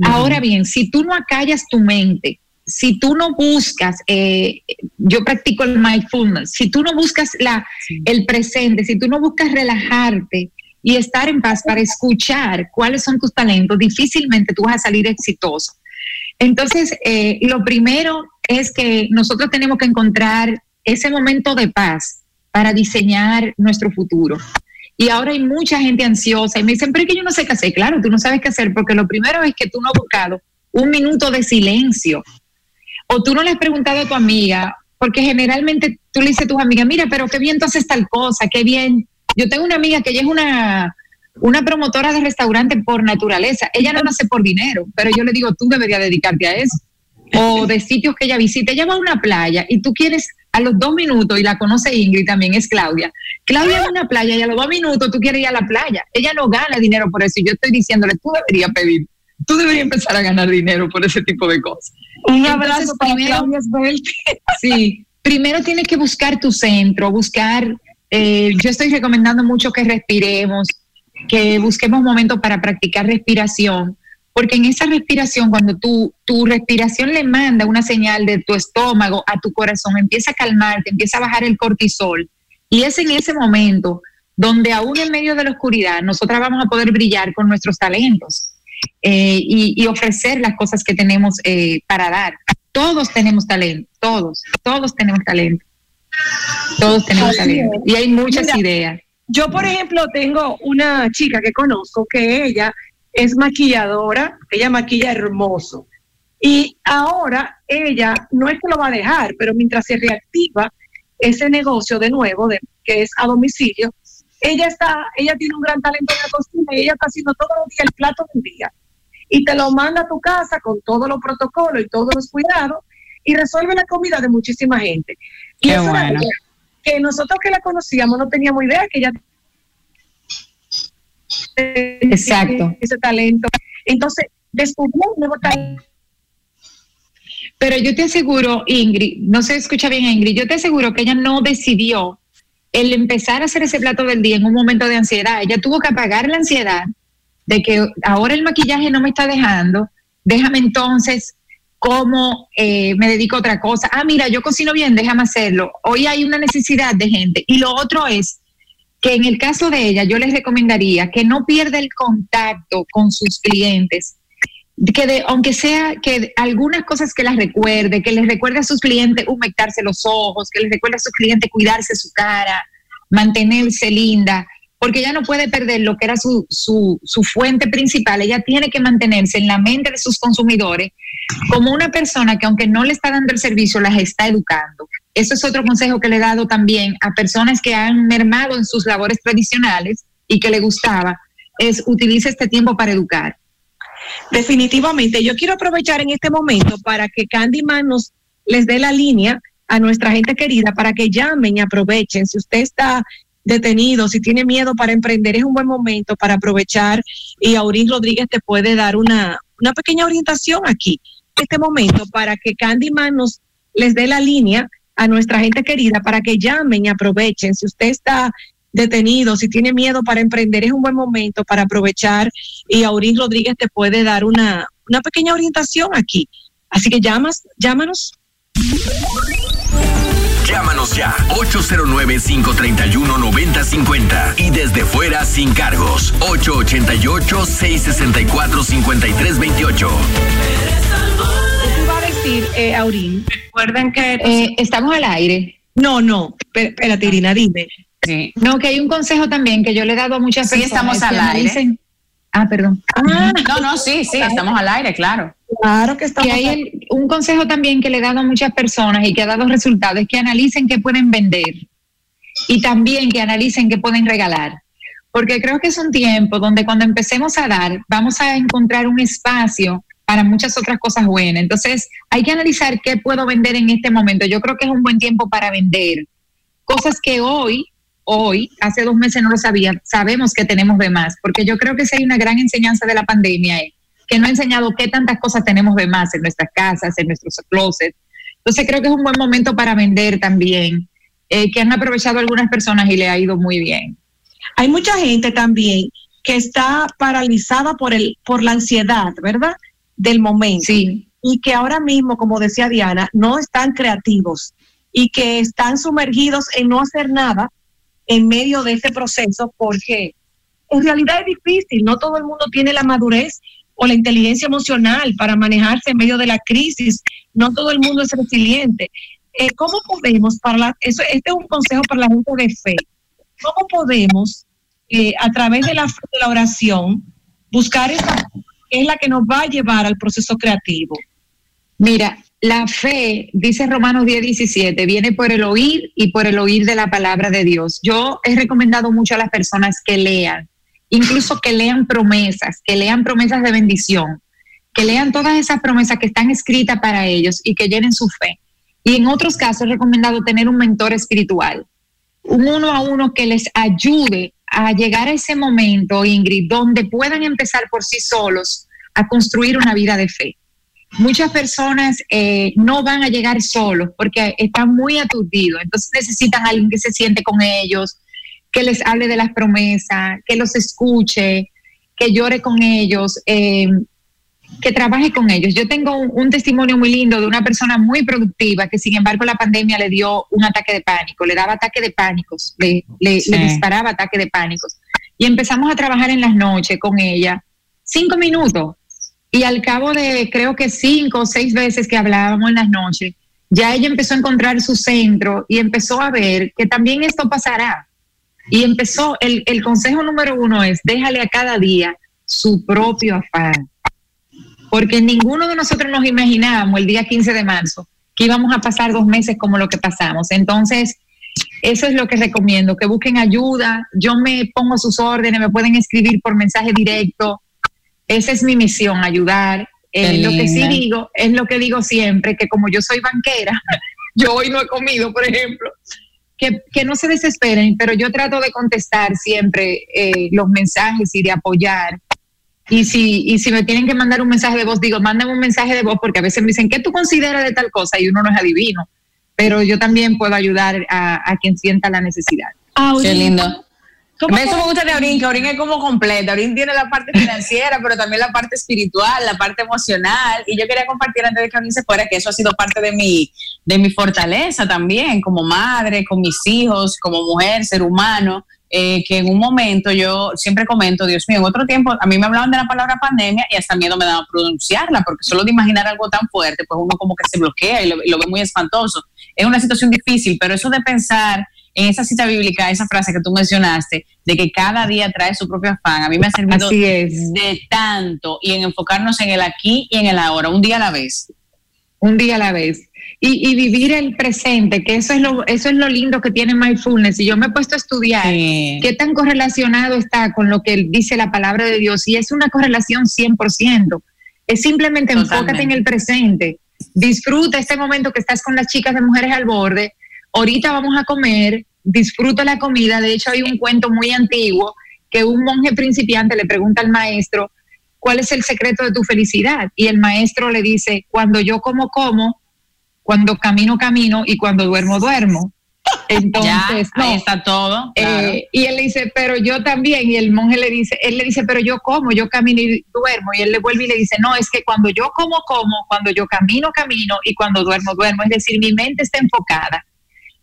Ahora bien, si tú no acallas tu mente, si tú no buscas, eh, yo practico el mindfulness, si tú no buscas la, el presente, si tú no buscas relajarte y estar en paz para escuchar cuáles son tus talentos, difícilmente tú vas a salir exitoso. Entonces, eh, lo primero es que nosotros tenemos que encontrar ese momento de paz para diseñar nuestro futuro. Y ahora hay mucha gente ansiosa y me dicen, pero es que yo no sé qué hacer. Claro, tú no sabes qué hacer porque lo primero es que tú no has buscado un minuto de silencio. O tú no le has preguntado a tu amiga, porque generalmente tú le dices a tus amigas, mira, pero qué bien tú haces tal cosa, qué bien. Yo tengo una amiga que ella es una, una promotora de restaurante por naturaleza. Ella no lo hace por dinero, pero yo le digo, tú deberías dedicarte a eso. O de sitios que ella visita. Ella va a una playa y tú quieres a los dos minutos, y la conoce Ingrid también, es Claudia. Claudia va a una playa y a los dos minutos tú quieres ir a la playa. Ella no gana dinero por eso. Y yo estoy diciéndole, tú deberías pedir, tú deberías empezar a ganar dinero por ese tipo de cosas.
Un
Entonces,
abrazo para
primero-
Claudia. [LAUGHS]
Sí, primero tienes que buscar tu centro, buscar, eh, yo estoy recomendando mucho que respiremos, que busquemos momentos para practicar respiración, porque en esa respiración, cuando tu, tu respiración le manda una señal de tu estómago a tu corazón, empieza a calmarte, empieza a bajar el cortisol, y es en ese momento donde aún en medio de la oscuridad, nosotras vamos a poder brillar con nuestros talentos eh, y, y ofrecer las cosas que tenemos eh, para dar. Todos tenemos talento, todos, todos tenemos talento. Todos tenemos
Así
talento.
es.
Y hay muchas
Mira,
ideas.
Yo, por ejemplo, tengo una chica que conozco que ella es maquilladora, ella maquilla hermoso. Y ahora ella no es que lo va a dejar, pero mientras se reactiva ese negocio de nuevo, de, que es a domicilio, ella está, ella tiene un gran talento en la cocina y ella está haciendo todos los días el plato del día. Y te lo manda a tu casa con todos los protocolos y todos los cuidados y resuelve la comida de muchísima gente. Y
Qué
eso era
bueno.
ella. que nosotros que la conocíamos no teníamos idea que ella
Exacto.
ese talento. Entonces, descubrió un nuevo talento.
Pero yo te aseguro, Ingrid, no se escucha bien Ingrid, yo te aseguro que ella no decidió el empezar a hacer ese plato del día en un momento de ansiedad. Ella tuvo que apagar la ansiedad de que ahora el maquillaje no me está dejando, déjame entonces cómo eh, me dedico a otra cosa. Ah, mira, yo cocino bien, déjame hacerlo. Hoy hay una necesidad de gente. Y lo otro es que en el caso de ella, yo les recomendaría que no pierda el contacto con sus clientes, que de, aunque sea que algunas cosas que las recuerde, que les recuerde a sus clientes humectarse los ojos, que les recuerde a sus clientes cuidarse su cara, mantenerse linda, porque ella no puede perder lo que era su, su, su fuente principal, ella tiene que mantenerse en la mente de sus consumidores como una persona que aunque no le está dando el servicio, las está educando. Eso es otro consejo que le he dado también a personas que han mermado en sus labores tradicionales y que le gustaba, es utilice este tiempo para educar.
Definitivamente, yo quiero aprovechar en este momento para que Candyman nos les dé la línea a nuestra gente querida para que llamen y aprovechen. Si usted está detenido, si tiene miedo para emprender, es un buen momento para aprovechar y Aurín Rodríguez te puede dar una, una pequeña orientación aquí, este momento, para que Candyman nos les dé la línea a nuestra gente querida para que llamen y aprovechen. Si usted está detenido, si tiene miedo para emprender, es un buen momento para aprovechar y Aurín Rodríguez te puede dar una, una pequeña orientación aquí. Así que llamas, llámanos.
Llámanos ya 809-531-9050 y desde fuera sin cargos 888-664-5328.
¿Qué iba a decir, eh, Aurín?
Recuerden que
Eh, estamos al aire.
No, no, espé- espérate, Irina, dime.
Sí.
No, que hay un consejo también que yo le he dado a muchas
Sí,
personas.
estamos al aire.
analicen- Ah, perdón.
No, no, sí, sí, estamos al aire, claro.
Claro que estamos
que hay el- un consejo también que le he dado a muchas personas y que ha dado resultados es que analicen qué pueden vender y también que analicen qué pueden regalar. Porque creo que es un tiempo donde cuando empecemos a dar, vamos a encontrar un espacio para muchas otras cosas buenas. Entonces, hay que analizar qué puedo vender en este momento. Yo creo que es un buen tiempo para vender cosas que hoy, hoy, hace dos meses no lo sabía, sabemos que tenemos de más. Porque yo creo que si hay una gran enseñanza de la pandemia es que no ha enseñado qué tantas cosas tenemos de más en nuestras casas, en nuestros closets. Entonces creo que es un buen momento para vender también, eh, que han aprovechado algunas personas y le ha ido muy bien.
Hay mucha gente también que está paralizada por el por la ansiedad, ¿verdad? Del momento.
Sí,
Y que ahora mismo, como decía Diana, no están creativos y que están sumergidos en no hacer nada en medio de este proceso porque en realidad es difícil, no todo el mundo tiene la madurez o la inteligencia emocional para manejarse en medio de la crisis, no todo el mundo es resiliente. Eh, ¿Cómo podemos, para la- eso, este es un consejo para la gente de fe, ¿cómo podemos, eh, a través de la, de la oración, buscar esa que es la que nos va a llevar al proceso creativo?
Mira, la fe, dice Romanos 10, 17, viene por el oír y por el oír de la palabra de Dios. Yo he recomendado mucho a las personas que lean, incluso que lean promesas, que lean promesas de bendición, que lean todas esas promesas que están escritas para ellos y que llenen su fe. Y en otros casos he recomendado tener un mentor espiritual, un uno a uno que les ayude a llegar a ese momento, Ingrid, donde puedan empezar por sí solos a construir una vida de fe muchas personas eh, no van a llegar solos porque están muy aturdidos, entonces necesitan a alguien que se siente con ellos, que les hable de las promesas, que los escuche, que llore con ellos, eh, que trabaje con ellos. Yo tengo un, un testimonio muy lindo de una persona muy productiva que sin embargo la pandemia le dio un ataque de pánico, le daba ataque de pánicos, le, le-
Sí.
le disparaba ataque de pánicos. Y empezamos a trabajar en las noches con ella, cinco minutos, y al cabo de creo que cinco o seis veces que hablábamos en las noches, ya ella empezó a encontrar su centro y empezó a ver que también esto pasará. Y empezó, el, el consejo número uno es, déjale a cada día su propio afán. Porque ninguno de nosotros nos imaginábamos el día 15 de marzo que íbamos a pasar dos meses como lo que pasamos. Entonces, eso es lo que recomiendo, que busquen ayuda. Yo me pongo sus órdenes, me pueden escribir por mensaje directo. Esa es mi misión, ayudar. Eh, lo que sí digo, es lo que digo siempre, que como yo soy banquera, [LAUGHS] yo hoy no he comido, por ejemplo, que, que no se desesperen, pero yo trato de contestar siempre eh, los mensajes y de apoyar. Y si, y si me tienen que mandar un mensaje de voz, digo, mándame un mensaje de voz, porque a veces me dicen, ¿qué tú consideras de tal cosa? Y uno no es adivino. Pero yo también puedo ayudar a, a quien sienta la necesidad.
Qué lindo. Eso me gusta de Aurín, que Aurín es como completa. Aurín tiene la parte [LAUGHS] financiera, pero también la parte espiritual, la parte emocional. Y yo quería compartir antes de que Aurín se fuera que eso ha sido parte de mi, de mi fortaleza también, como madre, con mis hijos, como mujer, ser humano. eh, que en un momento yo siempre comento, Dios mío, en otro tiempo a mí me hablaban de la palabra pandemia y hasta miedo me daba pronunciarla, porque solo de imaginar algo tan fuerte, pues uno como que se bloquea y lo, y lo ve muy espantoso. Es una situación difícil, pero eso de pensar en esa cita bíblica, esa frase que tú mencionaste, de que cada día trae su propio afán, a mí me ha servido
Así es.
de tanto y en enfocarnos en el aquí y en el ahora, un día a la vez.
un día a la vez. Y, y vivir el presente, que eso es lo, eso es lo lindo que tiene mindfulness. Y yo me he puesto a estudiar qué tan correlacionado está con lo que dice la palabra de Dios. Y es una correlación 100%. Es simplemente enfócate en el presente. Disfruta este momento que estás con las chicas de Mujeres al Borde. Ahorita vamos a comer, disfruta la comida. De hecho, hay un cuento muy antiguo que un monje principiante le pregunta al maestro, ¿cuál es el secreto de tu felicidad? Y el maestro le dice, cuando yo como, como, cuando camino, camino y cuando duermo, duermo. Entonces,
Ya, ahí está todo.
Eh, y él le dice, pero yo también, y el monje le dice, él le dice, pero yo como, yo camino y duermo, y él le vuelve y le dice, no, es que cuando yo como, como, cuando yo camino, camino, y cuando duermo, duermo, es decir, mi mente está enfocada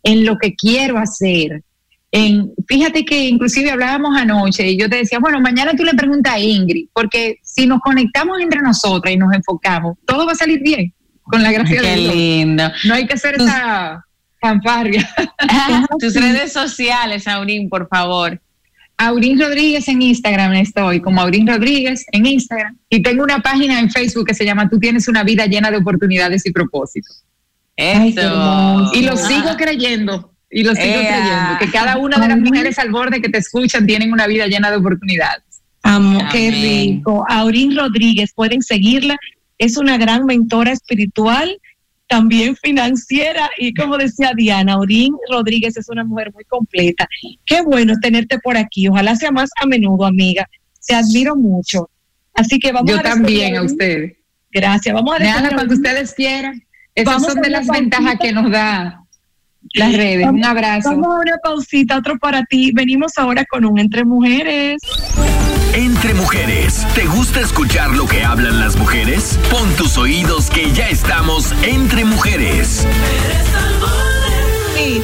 en lo que quiero hacer. En, fíjate que inclusive hablábamos anoche y yo te decía, bueno, mañana tú le preguntas a Ingrid, porque si nos conectamos entre nosotras y nos enfocamos, todo va a salir bien, con la gracia
Qué
de Dios.
lindo.
No hay que hacer esa fanfarria. [LAUGHS] [LAUGHS]
Tus redes sociales, Aurín, por favor.
Aurín Rodríguez en Instagram estoy, como Aurín Rodríguez en Instagram. Y tengo una página en Facebook que se llama Tú tienes una vida llena de oportunidades y propósitos.
Eso.
Y lo sigo creyendo, y lo sigo
Ea.
creyendo, que cada una de las mujeres al borde que te escuchan tienen una vida llena de oportunidades.
Amo, qué rico. Aurín Rodríguez, pueden seguirla. Es una gran mentora espiritual, también financiera y como decía Diana, Aurín Rodríguez es una mujer muy completa. Qué bueno tenerte por aquí. Ojalá sea más a menudo, amiga. Te admiro mucho. Así que vamos
Yo
a
también a ustedes.
Gracias. Vamos a
Veanla
despedir a
cuando ustedes quieran. Esas son de las ventajas que nos da las redes. Un abrazo.
Vamos a una pausita, otro para ti. Venimos ahora con un Entre Mujeres.
Entre mujeres, ¿te gusta escuchar lo que hablan las mujeres? Pon tus oídos que ya estamos entre mujeres.
Sí.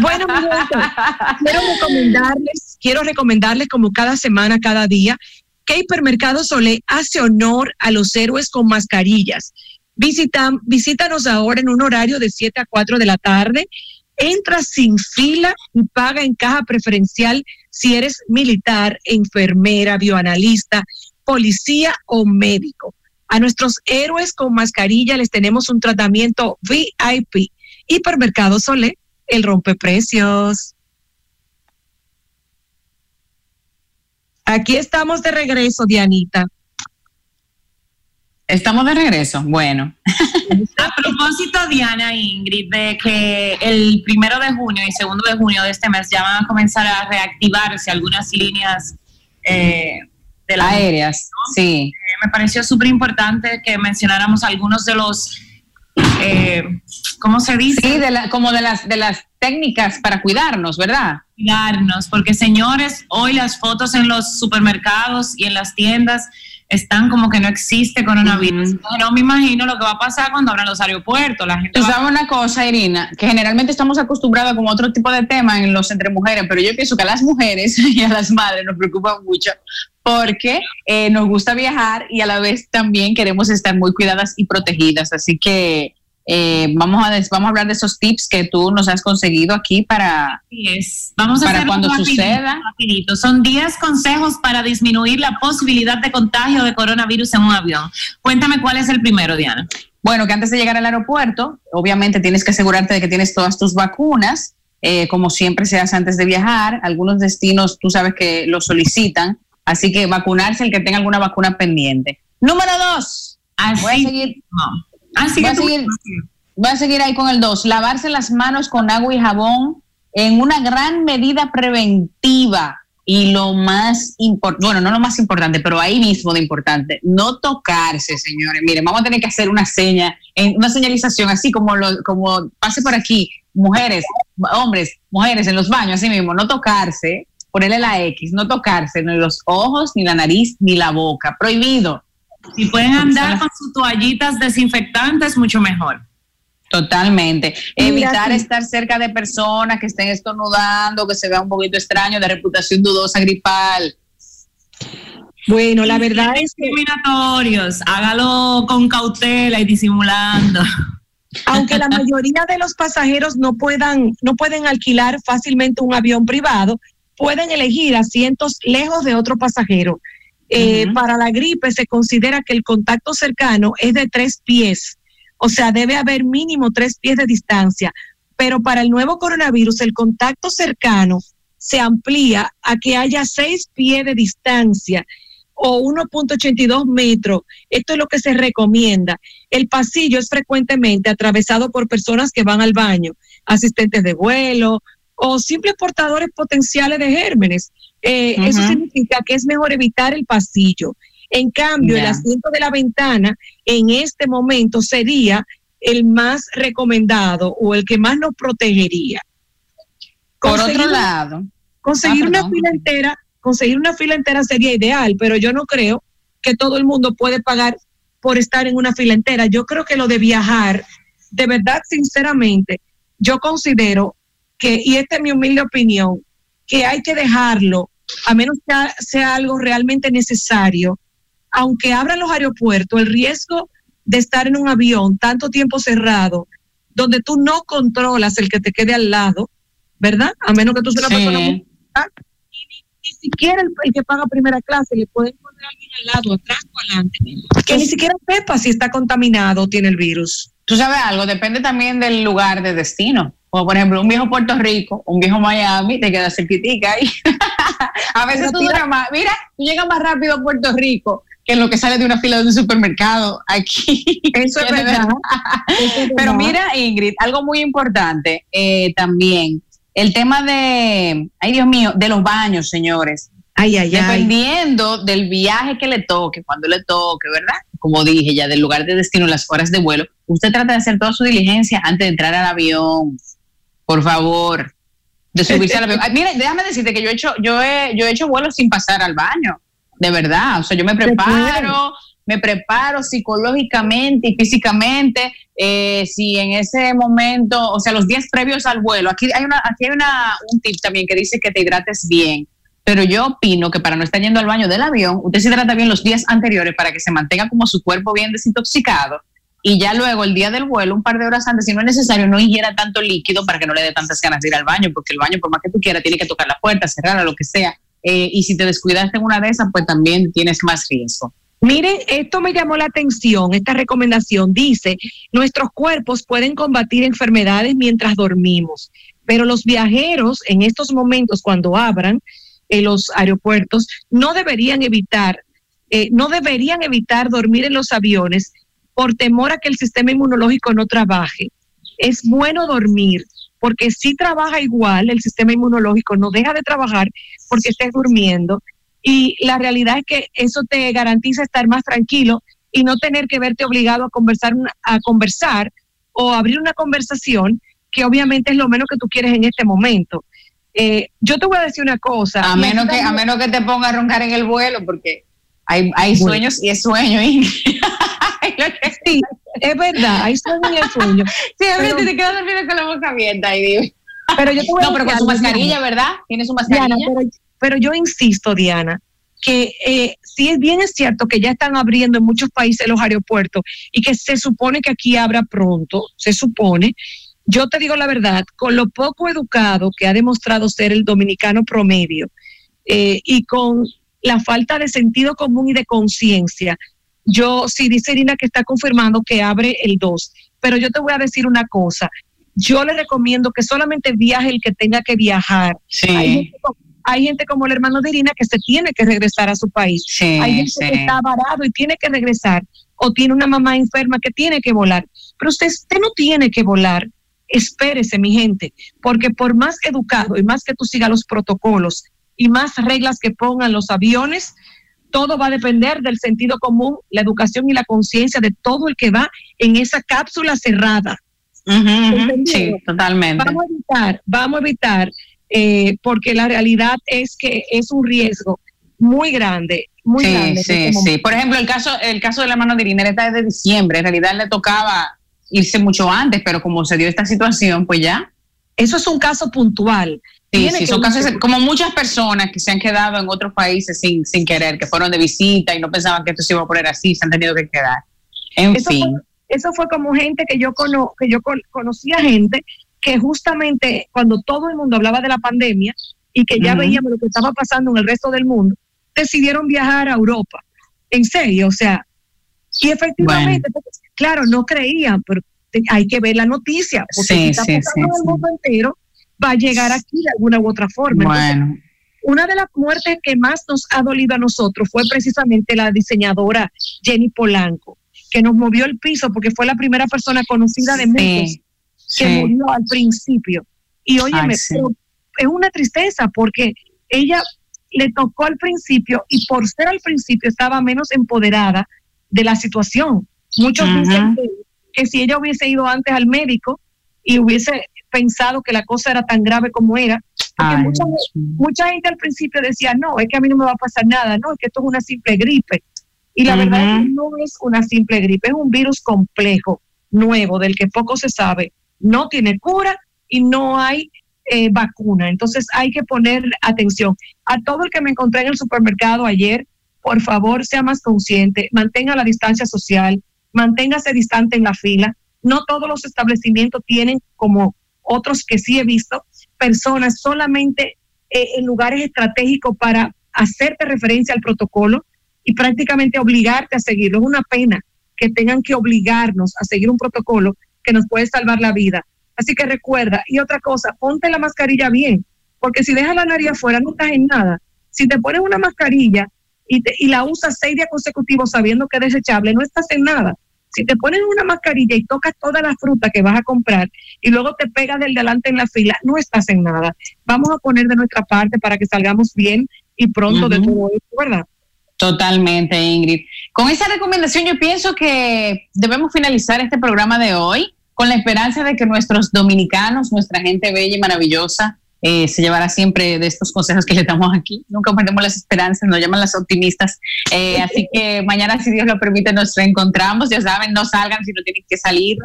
Bueno, quiero recomendarles, quiero recomendarles como cada semana, cada día, que Hipermercado Solé hace honor a los héroes con mascarillas. Visita, visítanos ahora en un horario de 7 a 4 de la tarde. Entra sin fila y paga en caja preferencial si eres militar, enfermera, bioanalista, policía o médico. A nuestros héroes con mascarilla les tenemos un tratamiento VIP. Hipermercado Solé, el rompeprecios. Aquí estamos de regreso, Dianita.
Estamos de regreso. Bueno. [LAUGHS]
A propósito, Diana e Ingrid, de que el primero de junio y segundo de junio de este mes ya van a comenzar a reactivarse algunas líneas eh, de la
Aéreas, sí.
me pareció súper importante que mencionáramos algunos de los, eh, ¿cómo se dice?
Sí, de la- como de las, de las técnicas para cuidarnos, ¿verdad?
Cuidarnos, porque señores, hoy las fotos en los supermercados y en las tiendas están como que no existe coronavirus. No me imagino lo que va a pasar cuando abran los aeropuertos. La gente
Tú sabes una cosa, Irina, que generalmente estamos acostumbrados con otro tipo de tema en los entre mujeres, pero yo pienso que a las mujeres [LAUGHS] y a las madres nos preocupa mucho porque eh, nos gusta viajar y a la vez también queremos estar muy cuidadas y protegidas. Así que eh, vamos, a vamos a hablar de esos tips que tú nos has conseguido aquí para.
Vamos a
para cuando
rapidito,
suceda.
rapidito. Son 10 consejos para disminuir la posibilidad de contagio de coronavirus en un avión. Cuéntame cuál es el primero, Diana.
Bueno, que antes de llegar al aeropuerto, obviamente tienes que asegurarte de que tienes todas tus vacunas, eh, como siempre se hace antes de viajar. Algunos destinos tú sabes que lo solicitan, así que vacunarse el que tenga alguna vacuna pendiente. Número dos.
Así
voy a seguir, Voy
que
a seguir, voy a seguir ahí con el dos. Lavarse las manos con agua y jabón en una gran medida preventiva y lo más importante, bueno, no lo más importante, pero ahí mismo de importante, no tocarse, señores. Miren, vamos a tener que hacer una seña, una señalización así como lo, como pase por aquí, mujeres, hombres, mujeres en los baños, así mismo, no tocarse, ponerle la X, no tocarse ni los ojos, ni la nariz, ni la boca, prohibido.
Si pueden andar con sus toallitas desinfectantes, mucho mejor.
Totalmente.
Mira,
Evitar
sí.
estar cerca de personas que estén estornudando, que se vea un poquito extraño, de reputación dudosa, gripal.
Bueno, la verdad es que
discriminatorios, hágalo con cautela y disimulando.
aunque la [LAUGHS] mayoría de los pasajeros no puedan, no pueden alquilar fácilmente un avión privado, pueden elegir asientos lejos de otro pasajero. Eh, Para la gripe se considera que el contacto cercano es de tres pies, o sea, debe haber mínimo tres pies de distancia. Pero para el nuevo coronavirus, el contacto cercano se amplía a que haya seis pies de distancia o 1.82 metros. Esto es lo que se recomienda. El pasillo es frecuentemente atravesado por personas que van al baño, asistentes de vuelo o simples portadores potenciales de gérmenes. Eh, Eso significa que es mejor evitar el pasillo. En cambio, el asiento de la ventana en este momento sería el más recomendado o el que más nos protegería.
Por
Conseguir
otro
una-
lado,
Conseguir
Ah,
una fila entera, conseguir una fila entera sería ideal, pero yo no creo que todo el mundo puede pagar por estar en una fila entera. Yo creo que lo de viajar, de verdad, sinceramente, yo considero que, y esta es mi humilde opinión, que hay que dejarlo, a menos que sea algo realmente necesario, aunque abran los aeropuertos, el riesgo de estar en un avión tanto tiempo cerrado, donde tú no controlas el que te quede al lado, ¿verdad? A menos que tú seas una
Sí.
persona muy y ni, ni siquiera el, el que paga primera clase le pueden poner a alguien al lado, atrás o adelante, que ni siquiera sepa si está contaminado o tiene el virus.
tú sabes algo, depende también del lugar de destino. Como por ejemplo, un viejo Puerto Rico, un viejo Miami, te queda cerquitica ahí. [LAUGHS] a veces tú duras más, mira, tú llegas más rápido a Puerto Rico que lo que sale de una fila de un supermercado aquí. [LAUGHS]
Eso es verdad.
Pero mira, Ingrid, algo muy importante eh, también, el tema de, ay Dios mío, de los baños, señores.
Ay, ay, ay.
Dependiendo del viaje que le toque, cuando le toque, ¿verdad? Como dije ya, del lugar de destino, las horas de vuelo, usted trata de hacer toda su diligencia antes de entrar al avión. Por favor, de subirse al avión. [LAUGHS] Ay, mira, déjame decirte que yo he hecho, yo he, yo he hecho vuelos sin pasar al baño, de verdad. O sea, yo me preparo, me preparo psicológicamente y físicamente. eh, si en ese momento, o sea, los días previos al vuelo, aquí hay una, aquí hay una, un tip también que dice que te hidrates bien. Pero yo opino que para no estar yendo al baño del avión, usted se hidrata bien los días anteriores para que se mantenga como su cuerpo bien desintoxicado. Y ya luego, el día del vuelo, un par de horas antes, si no es necesario, no ingiera tanto líquido para que no le dé tantas ganas de ir al baño, porque el baño, por más que tú quieras, tiene que tocar la puerta, cerrarla, lo que sea. Eh, y si te descuidaste en una de esas, pues también tienes más riesgo.
Miren, esto me llamó la atención, esta recomendación dice, nuestros cuerpos pueden combatir enfermedades mientras dormimos, pero los viajeros en estos momentos cuando abran eh, los aeropuertos no deberían evitar, eh, no deberían evitar dormir en los aviones por temor a que el sistema inmunológico no trabaje. Es bueno dormir porque si trabaja igual, el sistema inmunológico no deja de trabajar porque estés durmiendo y la realidad es que eso te garantiza estar más tranquilo y no tener que verte obligado a conversar, a conversar o abrir una conversación que obviamente es lo menos que tú quieres en este momento. Eh, yo te voy a decir una cosa.
A menos, que, a menos que te ponga a roncar en el vuelo, porque hay, hay
Bueno.
sueños y es sueño.
Sí, es verdad, hay sueño y hay sueño.
Sí, a veces
Pero-
te quedas dormido con la boca abierta digo.
Pero yo te voy a
No, pero con su mascarilla,
Diana.
¿verdad? Tiene su mascarilla.
Diana, pero, pero yo insisto, Diana, que eh, si es bien es cierto que ya están abriendo en muchos países los aeropuertos y que se supone que aquí abra pronto, se supone. Yo te digo la verdad, con lo poco educado que ha demostrado ser el dominicano promedio eh, y con la falta de sentido común y de conciencia, yo sí dice Irina que está confirmando que abre el 2, pero yo te voy a decir una cosa, yo le recomiendo que solamente viaje el que tenga que viajar.
Sí.
Hay gente, hay gente como el hermano de Irina que se tiene que regresar a su país.
Sí,
hay gente
sí.
que está varado y tiene que regresar. O tiene una mamá enferma que tiene que volar. Pero usted, usted no tiene que volar. espérese, mi gente, porque por más educado y más que tú sigas los protocolos y más reglas que pongan los aviones, todo va a depender del sentido común, la educación y la conciencia de todo el que va en esa cápsula cerrada.
Sí, totalmente.
Vamos a evitar, vamos a evitar, eh, porque la realidad es que es un riesgo muy grande, muy
sí,
grande.
Sí,
este
sí. Por ejemplo, el caso, el caso de la mano de Irina era de diciembre. En realidad le tocaba irse mucho antes, pero como se dio esta situación, pues ya.
Eso es un caso puntual.
Sí, sí, son casos como muchas personas que se han quedado en otros países sin, sin querer, que fueron de visita y no pensaban que esto se iba a poner así, se han tenido que quedar. En
Eso
fin.
fue, eso fue como gente que yo cono, que yo con- conocía gente que justamente cuando todo el mundo hablaba de la pandemia y que ya veíamos lo que estaba pasando en el resto del mundo, decidieron viajar a Europa. En serio, o sea, y efectivamente, claro, no creían, pero hay que ver la noticia, porque
Sí,
si está
sí,
pasando
sí,
el mundo entero, va a llegar aquí de alguna u otra forma. Entonces,
Bueno,
una de las muertes que más nos ha dolido a nosotros fue precisamente la diseñadora Jenny Polanco, que nos movió el piso porque fue la primera persona conocida de muchos que murió al principio. Y óyeme,
Ay,
es una tristeza porque ella le tocó al principio y por ser al principio estaba menos empoderada de la situación. Muchos dicen que, que si ella hubiese ido antes al médico y hubiese pensado que la cosa era tan grave como era, porque
Ay,
mucha, gente al principio decía, no, es que a mí no me va a pasar nada, no, es que esto es una simple gripe. Y la verdad es que no es una simple gripe, es un virus complejo, nuevo, del que poco se sabe. No tiene cura y no hay eh, vacuna. Entonces hay que poner atención. A todo el que me encontré en el supermercado ayer, por favor, sea más consciente, mantenga la distancia social, manténgase distante en la fila. No todos los establecimientos tienen, como otros que sí he visto, personas solamente eh, en lugares estratégicos para hacerte referencia al protocolo y prácticamente obligarte a seguirlo. Es una pena que tengan que obligarnos a seguir un protocolo que nos puede salvar la vida. Así que recuerda, y otra cosa, ponte la mascarilla bien, porque si dejas la nariz afuera no estás en nada. Si te pones una mascarilla y, te- y la usas seis días consecutivos sabiendo que es desechable, no estás en nada. Si te pones una mascarilla y tocas toda la fruta que vas a comprar y luego te pegas del delante en la fila, no estás en nada. Vamos a poner de nuestra parte para que salgamos bien y pronto de todo esto, ¿verdad?
Totalmente, Ingrid. Con esa recomendación yo pienso que debemos finalizar este programa de hoy con la esperanza de que nuestros dominicanos, nuestra gente bella y maravillosa, eh, se llevará siempre de estos consejos que le damos aquí. Nunca perdemos las esperanzas, nos llaman las optimistas. Eh, así [LAUGHS] que mañana, si Dios lo permite, nos reencontramos. Ya saben, no salgan si no tienen que salir.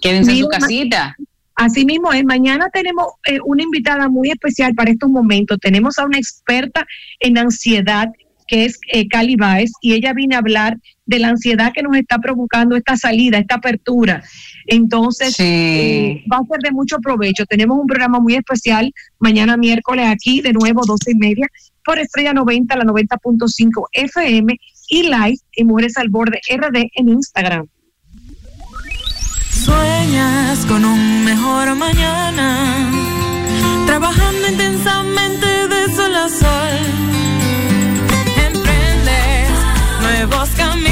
Quédense en su casita.
Así mismo es. Mañana tenemos eh, una invitada muy especial para estos momentos. Tenemos a una experta en ansiedad que es eh, Cali Baez, y ella viene a hablar de la ansiedad que nos está provocando esta salida, esta apertura. Entonces,
Sí.
eh, va a ser de mucho provecho. Tenemos un programa muy especial mañana miércoles aquí, de nuevo, 12 y media, por Estrella 90, la 90.5 FM y live en Mujeres al Borde RD en Instagram.
Sueñas con un mejor mañana, trabajando intensamente de sol a sol. Nuevos caminos